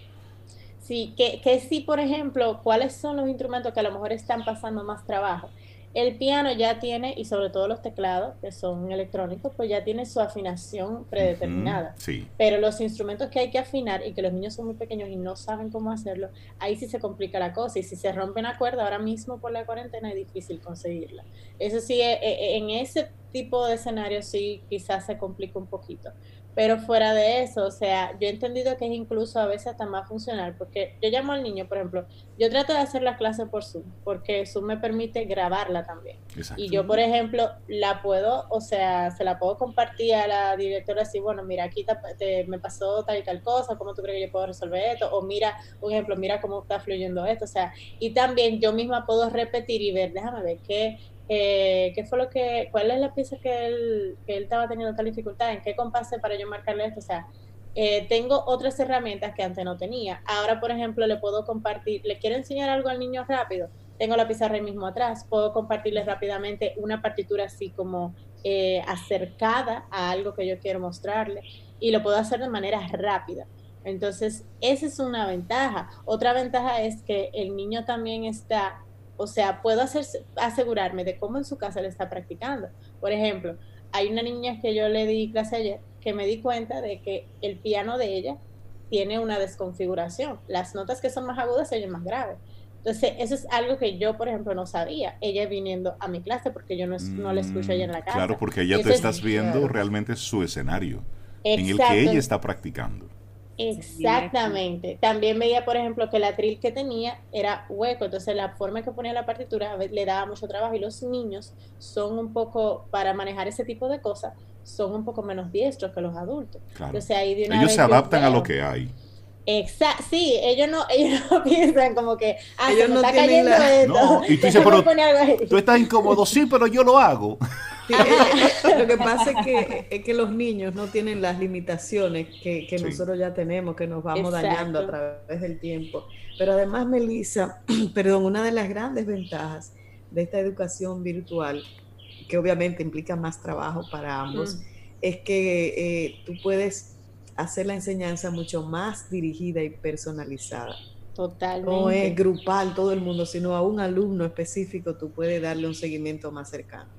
[SPEAKER 6] Sí, que, que sí, por ejemplo, cuáles son los instrumentos que a lo mejor están pasando más trabajo. El piano ya tiene, y sobre todo los teclados, que son electrónicos, pues ya tiene su afinación predeterminada.
[SPEAKER 2] sí.
[SPEAKER 6] Pero los instrumentos que hay que afinar y que los niños son muy pequeños y no saben cómo hacerlo, ahí sí se complica la cosa. Y si se rompe una cuerda, ahora mismo por la cuarentena es difícil conseguirla. Eso sí, eh, eh, en ese tipo de escenario sí quizás se complica un poquito. Pero fuera de eso, o sea, yo he entendido que es incluso a veces hasta más funcional, porque yo llamo al niño, por ejemplo, yo trato de hacer la clase por Zoom, porque Zoom me permite grabarla también. Y yo, por ejemplo, la puedo, o sea, se la puedo compartir a la directora así, bueno, mira, aquí te, me pasó tal y tal cosa, ¿cómo tú crees que yo puedo resolver esto? O mira, un ejemplo, mira cómo está fluyendo esto, o sea, y también yo misma puedo repetir y ver, déjame ver qué eh, ¿qué fue lo que, cuál es la pieza que él, que él estaba teniendo tal dificultad? ¿En qué compase para yo marcarle esto? O sea, eh, tengo otras herramientas que antes no tenía. Ahora, por ejemplo, le puedo compartir, le quiero enseñar algo al niño rápido, tengo la pizarra ahí mismo atrás, puedo compartirle rápidamente una partitura así como eh, acercada a algo que yo quiero mostrarle y lo puedo hacer de manera rápida. Entonces, esa es una ventaja. Otra ventaja es que el niño también está o sea, puedo hacer, asegurarme de cómo en su casa le está practicando. Por ejemplo, hay una niña que yo le di clase ayer que me di cuenta de que el piano de ella tiene una desconfiguración. Las notas que son más agudas se oyen más graves. Entonces, eso es algo que yo, por ejemplo, no sabía. Ella viniendo a mi clase porque yo no, no la escucho ella en la mm, casa.
[SPEAKER 2] Claro, porque ella te estás viendo realmente su escenario en el que ella está practicando.
[SPEAKER 6] Exactamente. También veía, por ejemplo, que el atril que tenía era hueco, entonces la forma que ponía la partitura le daba mucho trabajo y los niños son un poco, para manejar ese tipo de cosas, son un poco menos diestros que los adultos.
[SPEAKER 2] ellos se adaptan a lo que hay.
[SPEAKER 6] Exacto, sí, ellos no, ellos no piensan como que, ah, ellos no está cayendo esto. No,
[SPEAKER 2] y tú dices, pero tú estás incómodo, sí, pero yo lo hago.
[SPEAKER 3] lo que pasa es que, es que los niños no tienen las limitaciones que, nosotros ya tenemos, que nos vamos dañando a través del tiempo. Pero además, Melissa, perdón, una de las grandes ventajas de esta educación virtual, que obviamente implica más trabajo para ambos, es que eh, tú puedes hacer la enseñanza mucho más dirigida y personalizada.
[SPEAKER 6] Totalmente.
[SPEAKER 3] No es grupal todo el mundo, sino a un alumno específico tú puedes darle un seguimiento más cercano.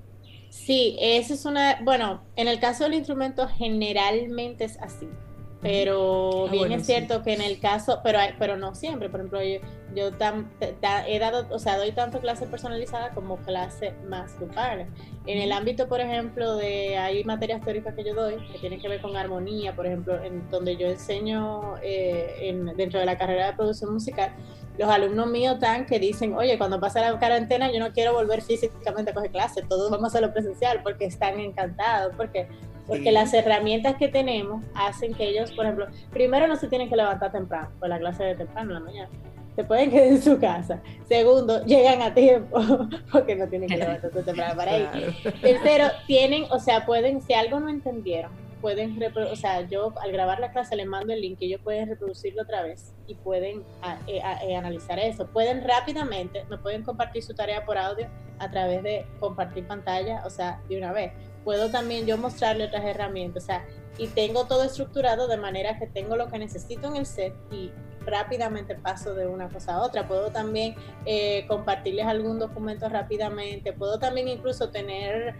[SPEAKER 6] Sí, eso es una, bueno, en el caso del instrumento generalmente es así, pero ah, bien es cierto que en el caso, pero pero no siempre, por ejemplo, yo, yo he dado, o sea, doy tanto clase personalizada como clase más grupal. En el ámbito, por ejemplo, de hay materias teóricas que yo doy que tienen que ver con armonía, por ejemplo, en donde yo enseño eh, en, dentro de la carrera de producción musical, los alumnos míos están que dicen, oye, cuando pase la cuarentena yo no quiero volver físicamente a coger clase, todos vamos a hacerlo presencial porque están encantados, porque porque las herramientas que tenemos hacen que ellos, por ejemplo, primero no se tienen que levantar temprano, pues la clase de temprano en la mañana, se pueden quedar en su casa. Segundo, llegan a tiempo, porque no tienen que levantarse temprano para ir. Tercero, tienen, o sea, pueden, si algo no entendieron, pueden, o sea, yo al grabar la clase les mando el link y ellos pueden reproducirlo otra vez y pueden eh, eh, analizar eso. Pueden rápidamente, me pueden compartir su tarea por audio a través de compartir pantalla, o sea, de una vez. Puedo también yo mostrarle otras herramientas, o sea, y tengo todo estructurado de manera que tengo lo que necesito en el set y rápidamente paso de una cosa a otra. Puedo también eh, compartirles algún documento rápidamente. Puedo también incluso tener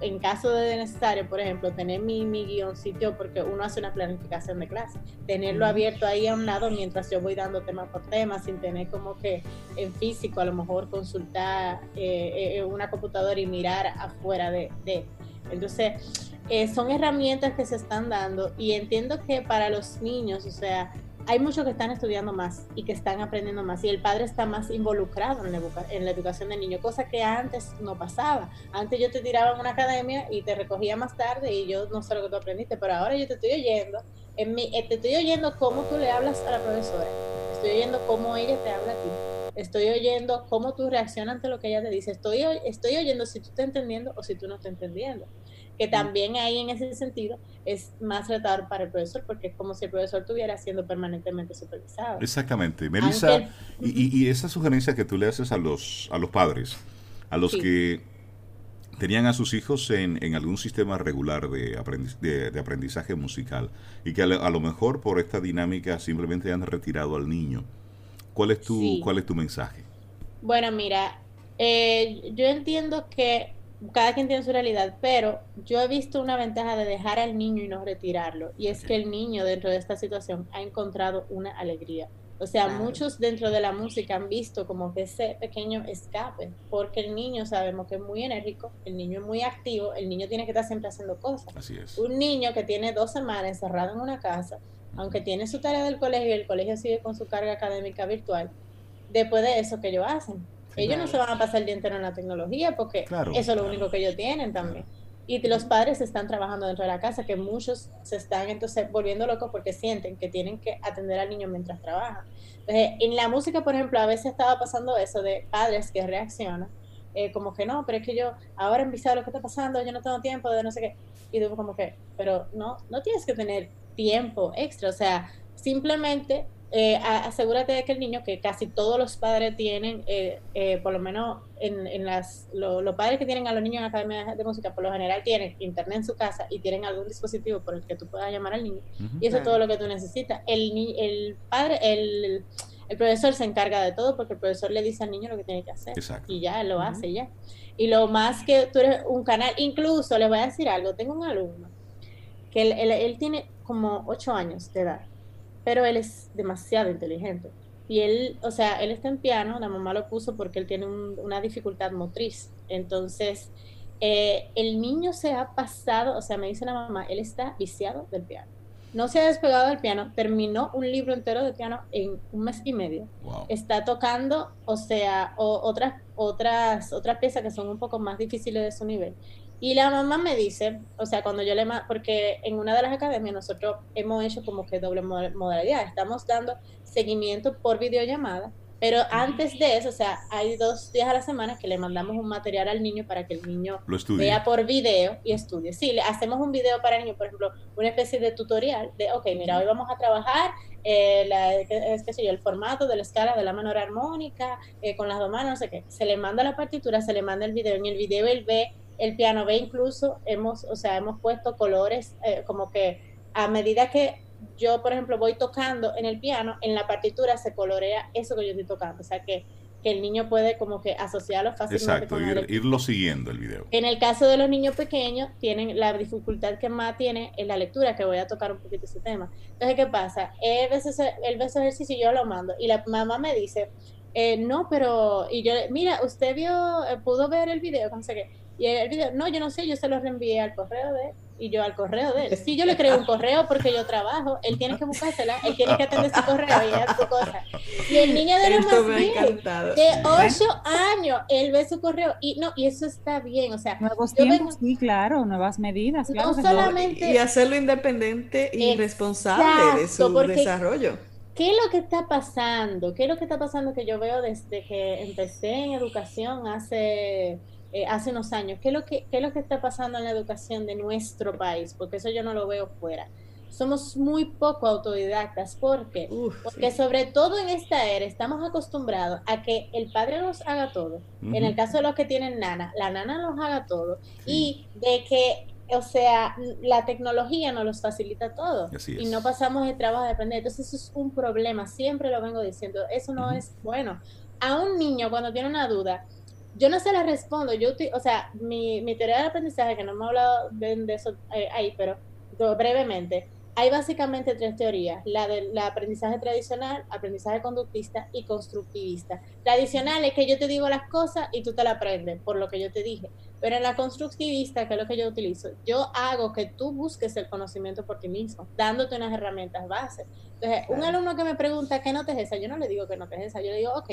[SPEAKER 6] en caso de necesario, por ejemplo, tener mi, mi guioncito, porque uno hace una planificación de clase, tenerlo abierto ahí a un lado mientras yo voy dando tema por tema, sin tener como que en físico a lo mejor consultar eh, eh, una computadora y mirar afuera de... de. Entonces, son herramientas que se están dando y entiendo que para los niños, o sea, hay muchos que están estudiando más y que están aprendiendo más y el padre está más involucrado en la, educación del niño, cosa que antes no pasaba. Antes yo te tiraba en una academia y te recogía más tarde y yo no sé lo que tú aprendiste, pero ahora yo te estoy oyendo, en mi, eh, te estoy oyendo cómo tú le hablas a la profesora, estoy oyendo cómo ella te habla a ti, estoy oyendo cómo tú reaccionas ante lo que ella te dice, estoy, estoy oyendo si tú estás entendiendo o si tú no estás entendiendo que también ahí en ese sentido es más retador para el profesor porque es como si el profesor estuviera siendo permanentemente supervisado.
[SPEAKER 2] Exactamente. Melissa, y, esa sugerencia que tú le haces a los, a los padres, a los que tenían a sus hijos en, en algún sistema regular de, de, aprendizaje musical y que a, lo mejor por esta dinámica simplemente han retirado al niño. ¿Cuál es tu, cuál es tu mensaje?
[SPEAKER 6] Bueno, mira, eh, yo entiendo que cada quien tiene su realidad, pero yo he visto una ventaja de dejar al niño y no retirarlo, y es que el niño dentro de esta situación ha encontrado una alegría. O sea, muchos dentro de la música han visto como que ese pequeño escape, porque el niño sabemos que es muy enérgico, el niño es muy activo, el niño tiene que estar siempre haciendo cosas.
[SPEAKER 2] Así es.
[SPEAKER 6] Un niño que tiene dos semanas encerrado en una casa, aunque tiene su tarea del colegio y el colegio sigue con su carga académica virtual, después de eso, ¿qué ellos hacen? Ellos no se van a pasar el día entero en la tecnología porque eso es lo único que ellos tienen también. Y los padres están trabajando dentro de la casa, que muchos se están entonces volviendo locos porque sienten que tienen que atender al niño mientras trabajan. Entonces, en la música, por ejemplo, a veces estaba pasando eso de padres que reaccionan, eh, como que no, pero es que yo ahora he visto lo que está pasando, yo no tengo tiempo de no sé qué. Y tú como que, pero no, no tienes que tener tiempo extra, o sea, simplemente eh, asegúrate de que el niño, que casi todos los padres tienen, eh, eh, por lo menos en, las, los padres que tienen a los niños en la academia de música, por lo general tienen internet en su casa y tienen algún dispositivo por el que tú puedas llamar al niño. Y eso es todo lo que tú necesitas. El, el padre, el, el, profesor se encarga de todo porque el profesor le dice al niño lo que tiene que hacer. Y ya, lo hace ya. Y lo más que tú eres un canal, incluso les voy a decir algo, tengo un alumno que él, él tiene como 8 años de edad pero él es demasiado inteligente. Y él, o sea, él está en piano, la mamá lo puso porque él tiene una dificultad motriz. Entonces, eh, el niño se ha pasado, o sea, me dice la mamá, él está viciado del piano. No se ha despegado del piano, terminó un libro entero de piano en un mes y medio. Está tocando, o sea, otras, otras, otras piezas que son un poco más difíciles de su nivel. Y la mamá me dice, o sea, cuando yo le, porque en una de las academias nosotros hemos hecho como que doble modalidad, estamos dando seguimiento por videollamada, pero antes de eso, o sea, hay dos días a la semana que le mandamos un material al niño para que el niño vea por video y estudie. Sí, le hacemos un video para el niño, por ejemplo, una especie de tutorial de, ok, mira, hoy vamos a trabajar eh, la, es que sé yo, el formato de la escala de la menor armónica, eh, con las dos manos, no sé qué. Se le manda la partitura, se le manda el video, en el video él ve el piano B incluso hemos, o sea, hemos puesto colores eh, como que a medida que yo, por ejemplo, voy tocando en el piano, en la partitura se colorea eso que yo estoy tocando. O sea, que, que el niño puede como que asociarlo fácilmente.
[SPEAKER 2] Exacto, ir, irlo siguiendo el video.
[SPEAKER 6] En el caso de los niños pequeños, tienen la dificultad que más tiene en la lectura, que voy a tocar un poquito ese tema. Entonces, ¿qué pasa? Él ve ese, él ve ese ejercicio y yo lo mando. Y la mamá me dice, eh, no, pero, y yo, mira, usted vio, eh, pudo ver el video, no sé qué y el video, no, yo no sé, yo se lo reenvié al correo de él y yo al correo de él. Sí, yo le creo un correo porque yo trabajo, él tiene que buscársela, él tiene que atender su correo y hacer su cosa. Y el niño de los más bien, de 8 años, él ve su correo y no, y eso está bien, o sea,
[SPEAKER 4] nuevos tiempos, sí, claro, nuevas medidas,
[SPEAKER 3] no solamente y hacerlo independiente y responsable de su desarrollo.
[SPEAKER 6] ¿Qué es lo que está pasando? ¿Qué es lo que está pasando que yo veo desde que empecé en educación hace eh, hace unos años. ¿Qué es, lo que, ¿Qué es lo que está pasando en la educación de nuestro país? Porque eso yo no lo veo fuera. Somos muy poco autodidactas. ¿Por qué? Porque sobre todo en esta era estamos acostumbrados a que el padre nos haga todo. En el caso de los que tienen nana, la nana nos haga todo. Y de que o sea, la tecnología nos los facilita todo y no pasamos el trabajo de aprender. Entonces eso es un problema, siempre lo vengo diciendo, eso no es bueno. A un niño cuando tiene una duda, yo no se la respondo, yo, o sea, mi, mi teoría de aprendizaje, que no me he hablado de, eso eh, ahí, pero brevemente, hay básicamente tres teorías, la del aprendizaje tradicional, aprendizaje conductista y constructivista. Tradicional es que yo te digo las cosas y tú te las aprendes por lo que yo te dije, pero en la constructivista, que es lo que yo utilizo, yo hago que tú busques el conocimiento por ti mismo, dándote unas herramientas bases. Entonces, un alumno que me pregunta qué nota es esa, yo no le digo qué nota es esa, yo le digo, ok,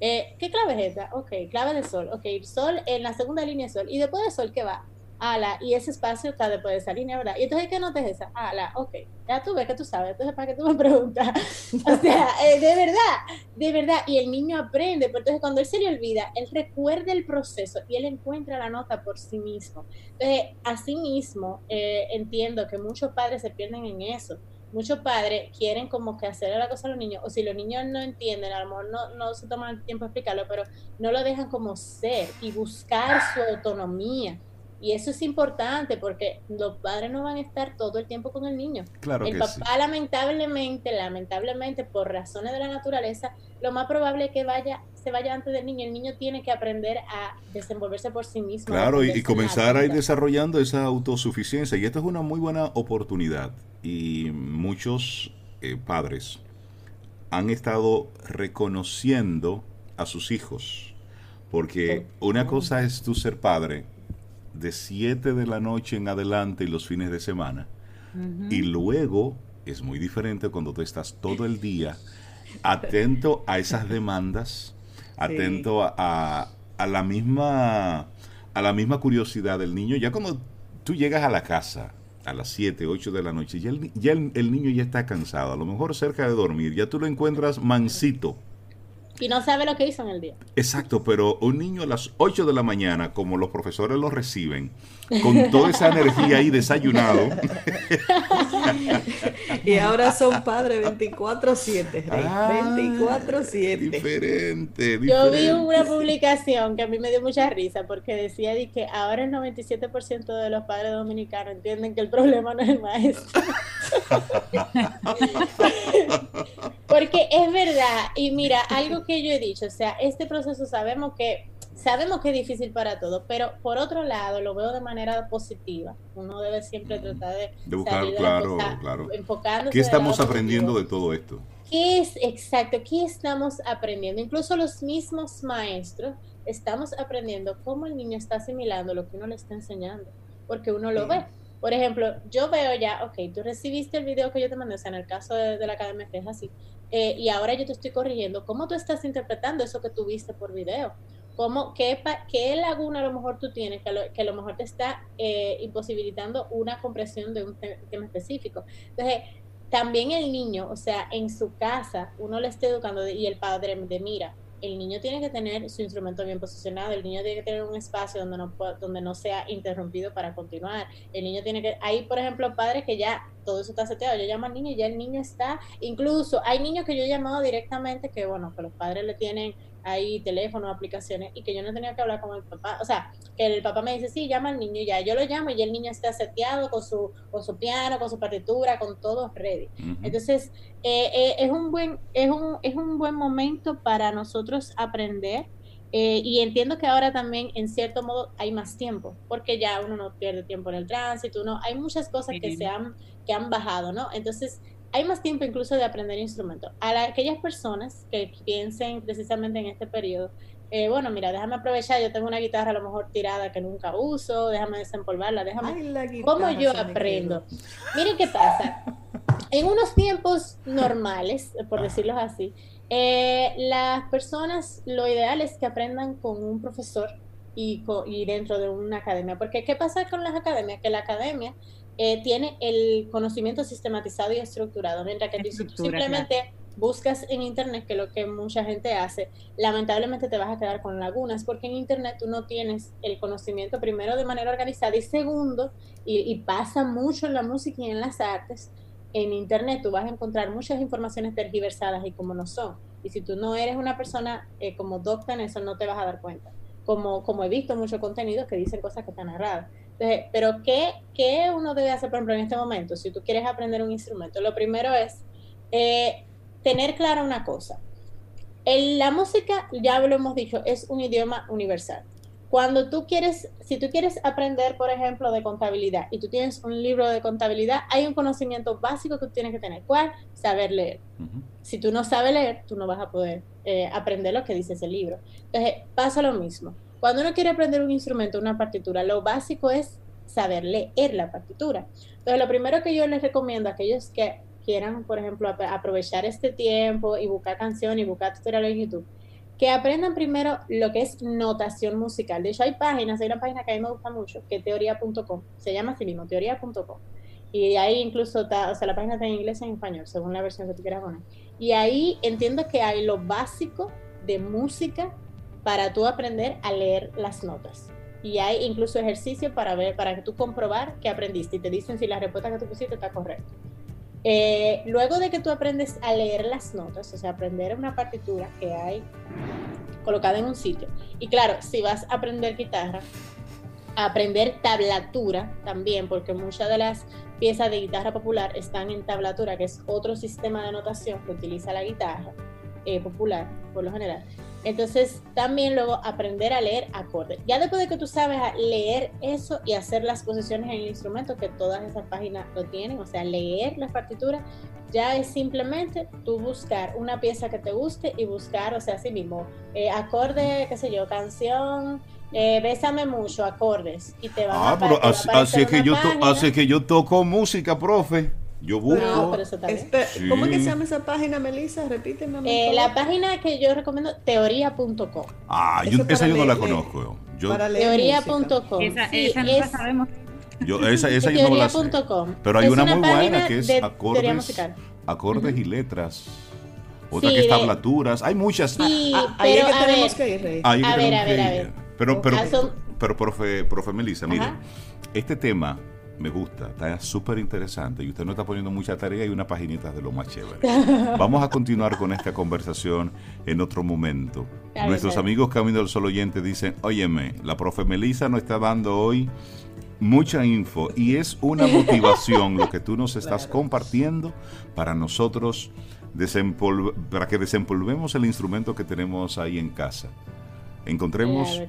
[SPEAKER 6] eh, ¿qué clave es esta? Ok, clave de sol, ok, sol en la segunda línea sol, y después de sol, ¿qué va? ala, y ese espacio está después de esa línea, ¿verdad? Y entonces, ¿qué nota es esa? Ala, ok, ya tú ves que tú sabes, entonces, ¿para qué tú me preguntas? o sea, eh, de verdad, de verdad, y el niño aprende, pero entonces cuando él se le olvida, él recuerda el proceso y él encuentra la nota por sí mismo. Entonces, así mismo, eh, entiendo que muchos padres se pierden en eso. Muchos padres quieren como que hacer la cosa a los niños, o si los niños no entienden, a lo mejor no, no se toman el tiempo de explicarlo, pero no lo dejan como ser y buscar su autonomía y eso es importante porque los padres no van a estar todo el tiempo con el niño.
[SPEAKER 2] Claro
[SPEAKER 6] el papá lamentablemente, lamentablemente por razones de la naturaleza, lo más probable es que vaya se vaya antes del niño. El niño tiene que aprender a desenvolverse por sí mismo.
[SPEAKER 2] Claro, y, comenzar a ir desarrollando esa autosuficiencia. Y esto es una muy buena oportunidad. Y muchos eh, padres han estado reconociendo a sus hijos. Porque una cosa es tú ser padre de 7 de la noche en adelante y los fines de semana. Y luego es muy diferente cuando tú estás todo el día atento a esas demandas, atento a, a, la misma a la misma curiosidad del niño. Ya cuando tú llegas a la casa a las 7, 8 de la noche, ya, el, ya el niño ya está cansado, a lo mejor cerca de dormir, ya tú lo encuentras mansito
[SPEAKER 6] y no sabe lo que hizo en el día.
[SPEAKER 2] Exacto, pero un niño a las 8 de la mañana, como los profesores lo reciben, con toda esa energía ahí desayunado.
[SPEAKER 3] y ahora son padres 24-7, 24-7.
[SPEAKER 2] Diferente, diferente,
[SPEAKER 6] Yo vi una publicación que a mí me dio mucha risa porque decía que ahora el 97% de los padres dominicanos entienden que el problema no es el maestro. porque es verdad, y mira, algo que yo he dicho, o sea, este proceso sabemos que sabemos que es difícil para todos, pero por otro lado lo veo de manera positiva. Uno debe siempre tratar de,
[SPEAKER 2] de buscar, claro, claro. ¿Qué estamos aprendiendo de todo esto?
[SPEAKER 6] ¿Qué es exacto? ¿Qué estamos aprendiendo? Incluso los mismos maestros estamos aprendiendo cómo el niño está asimilando lo que uno le está enseñando, porque uno lo ve. Por ejemplo, yo veo ya, ok, tú recibiste el video que yo te mandé, o sea, en el caso de, la academia es así, eh, y ahora yo te estoy corrigiendo, ¿cómo tú estás interpretando eso que tú viste por video? ¿Cómo, qué, qué laguna a lo mejor tú tienes que, que a lo mejor te está eh, imposibilitando una comprensión de un tema específico? Entonces, también el niño, o sea, en su casa, uno le está educando y el padre de mira, el niño tiene que tener su instrumento bien posicionado, el niño tiene que tener un espacio donde no, donde no sea interrumpido para continuar, el niño tiene que, hay por ejemplo padres que ya todo eso está seteado, yo llamo al niño y ya el niño está, incluso hay niños que yo he llamado directamente que bueno, que los padres le tienen ahí teléfono, aplicaciones, y que yo no tenía que hablar con el papá. O sea, que el papá me dice, sí, llama al niño, ya yo lo llamo y el niño está seteado con su, con su piano, con su partitura, con todo ready. Entonces, eh, eh, es, un buen, es, un, es un buen momento para nosotros aprender. Eh, y entiendo que ahora también, en cierto modo, hay más tiempo, porque ya uno no pierde tiempo en el tránsito, no hay muchas cosas que se han, que han bajado, ¿no? Entonces, hay más tiempo incluso de aprender instrumentos. A aquellas personas que piensen precisamente en este periodo, eh, bueno, mira, déjame aprovechar, yo tengo una guitarra a lo mejor tirada que nunca uso, déjame desempolvarla, déjame... ¿Cómo yo aprendo? Miren qué pasa. En unos tiempos normales, por decirlo así, eh, las personas, lo ideal es que aprendan con un profesor y, y dentro de una academia. Porque, ¿qué pasa con las academias? Que la academia eh, tiene el conocimiento sistematizado y estructurado, mientras que si tú simplemente buscas en Internet, que es lo que mucha gente hace, lamentablemente te vas a quedar con lagunas, porque en Internet tú no tienes el conocimiento primero de manera organizada y segundo, y, pasa mucho en la música y en las artes, en Internet tú vas a encontrar muchas informaciones tergiversadas y como no son. Y si tú no eres una persona eh, como docta en eso, no te vas a dar cuenta. Como, como he visto muchos contenidos que dicen cosas que están erradas pero ¿qué, ¿qué, uno debe hacer, por ejemplo, en este momento? Si tú quieres aprender un instrumento, lo primero es eh, tener clara una cosa. la música, ya lo hemos dicho, es un idioma universal. cuando tú quieres, si tú quieres aprender, por ejemplo, de contabilidad y tú tienes un libro de contabilidad, hay un conocimiento básico que tú tienes que tener. ¿Cuál? Saber leer. Si tú no sabes leer, tú no vas a poder eh, aprender lo que dice ese libro. Entonces, pasa lo mismo. Cuando uno quiere aprender un instrumento, una partitura, lo básico es saber leer la partitura. Entonces, lo primero que yo les recomiendo a aquellos que quieran, por ejemplo, aprovechar este tiempo y buscar canciones y buscar tutoriales en YouTube, que aprendan primero lo que es notación musical. De hecho, hay páginas, hay una página que a mí me gusta mucho, que es teoría.com, se llama así mismo, teoría.com. Y ahí incluso está, o sea, la página está en inglés y en español, según la versión que tú quieras poner. Y ahí entiendo que hay lo básico de música para tú aprender a leer las notas. Y hay incluso ejercicio para ver, para que tú comprobar que aprendiste y te dicen si la respuesta que tú pusiste está correcta. Eh, luego de que tú aprendes a leer las notas, o sea, aprender una partitura que hay colocada en un sitio. Y claro, si vas a aprender guitarra, aprender tablatura también, porque muchas de las piezas de guitarra popular están en tablatura, que es otro sistema de notación que utiliza la guitarra eh, popular, por lo general. Entonces, también luego aprender a leer acordes. Ya después de que tú sabes leer eso y hacer las posiciones en el instrumento, que todas esas páginas lo tienen, o sea, leer las partituras, ya es simplemente tú buscar una pieza que te guste y buscar, o sea, así mismo, eh, acorde, qué sé yo, canción, eh, Bésame mucho, acordes, y te van ah, a, pero
[SPEAKER 2] así, que yo así que yo toco música, profe. Yo busco.
[SPEAKER 3] Este, ¿Cómo es que se llama esa página, Melissa? Repíteme.
[SPEAKER 6] Eh, la página que yo recomiendo, teoría.com.
[SPEAKER 2] Ah, esa yo no la conozco.
[SPEAKER 6] Teoría.com.
[SPEAKER 4] Esa, esa no la sabemos.
[SPEAKER 2] Yo, esa, esa yo no la sé. Pero hay una, muy buena que es acordes, acordes y letras. Otra que es tablaturas. Hay muchas.
[SPEAKER 6] Sí, ah, pero a ver, que ir, a, ver, a ver, a ver.
[SPEAKER 2] Pero, pero, ah, pero, profe, profe Melissa, mire, este tema me gusta, está súper interesante y usted no está poniendo mucha tarea y una paginita de lo más chévere. Vamos a continuar con esta conversación en otro momento. Nuestros amigos Camino del Sol Oyente dicen, óyeme, la profe Melissa nos está dando hoy mucha info y es una motivación lo que tú nos estás compartiendo para nosotros para que desempolvemos el instrumento que tenemos ahí en casa. Encontremos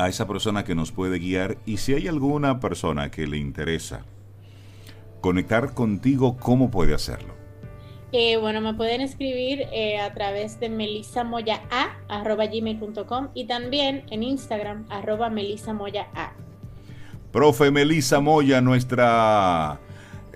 [SPEAKER 2] a esa persona que nos puede guiar y si hay alguna persona que le interesa conectar contigo, ¿cómo puede hacerlo?
[SPEAKER 6] Eh, bueno, me pueden escribir eh, a través de melisamoyaa.gmail.com y también en Instagram, arroba melisamoyaa.
[SPEAKER 2] Profe Melisa Moya, nuestra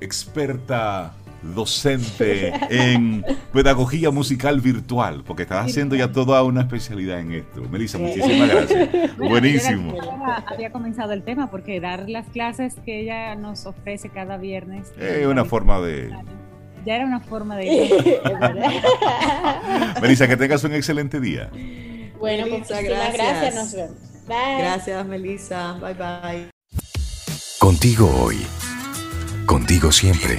[SPEAKER 2] experta docente en pedagogía musical virtual, porque estás haciendo ya toda una especialidad en esto. Melissa, muchísimas gracias. Buenísimo.
[SPEAKER 4] Había comenzado el tema porque dar las clases que ella nos ofrece cada viernes.
[SPEAKER 2] Es una forma de...
[SPEAKER 4] Ya era una forma de...
[SPEAKER 2] Melissa, que tengas un excelente día.
[SPEAKER 6] Bueno, muchas gracias. Nos vemos.
[SPEAKER 3] Bye. Gracias, Melissa. Bye, bye.
[SPEAKER 1] Contigo hoy. Contigo siempre.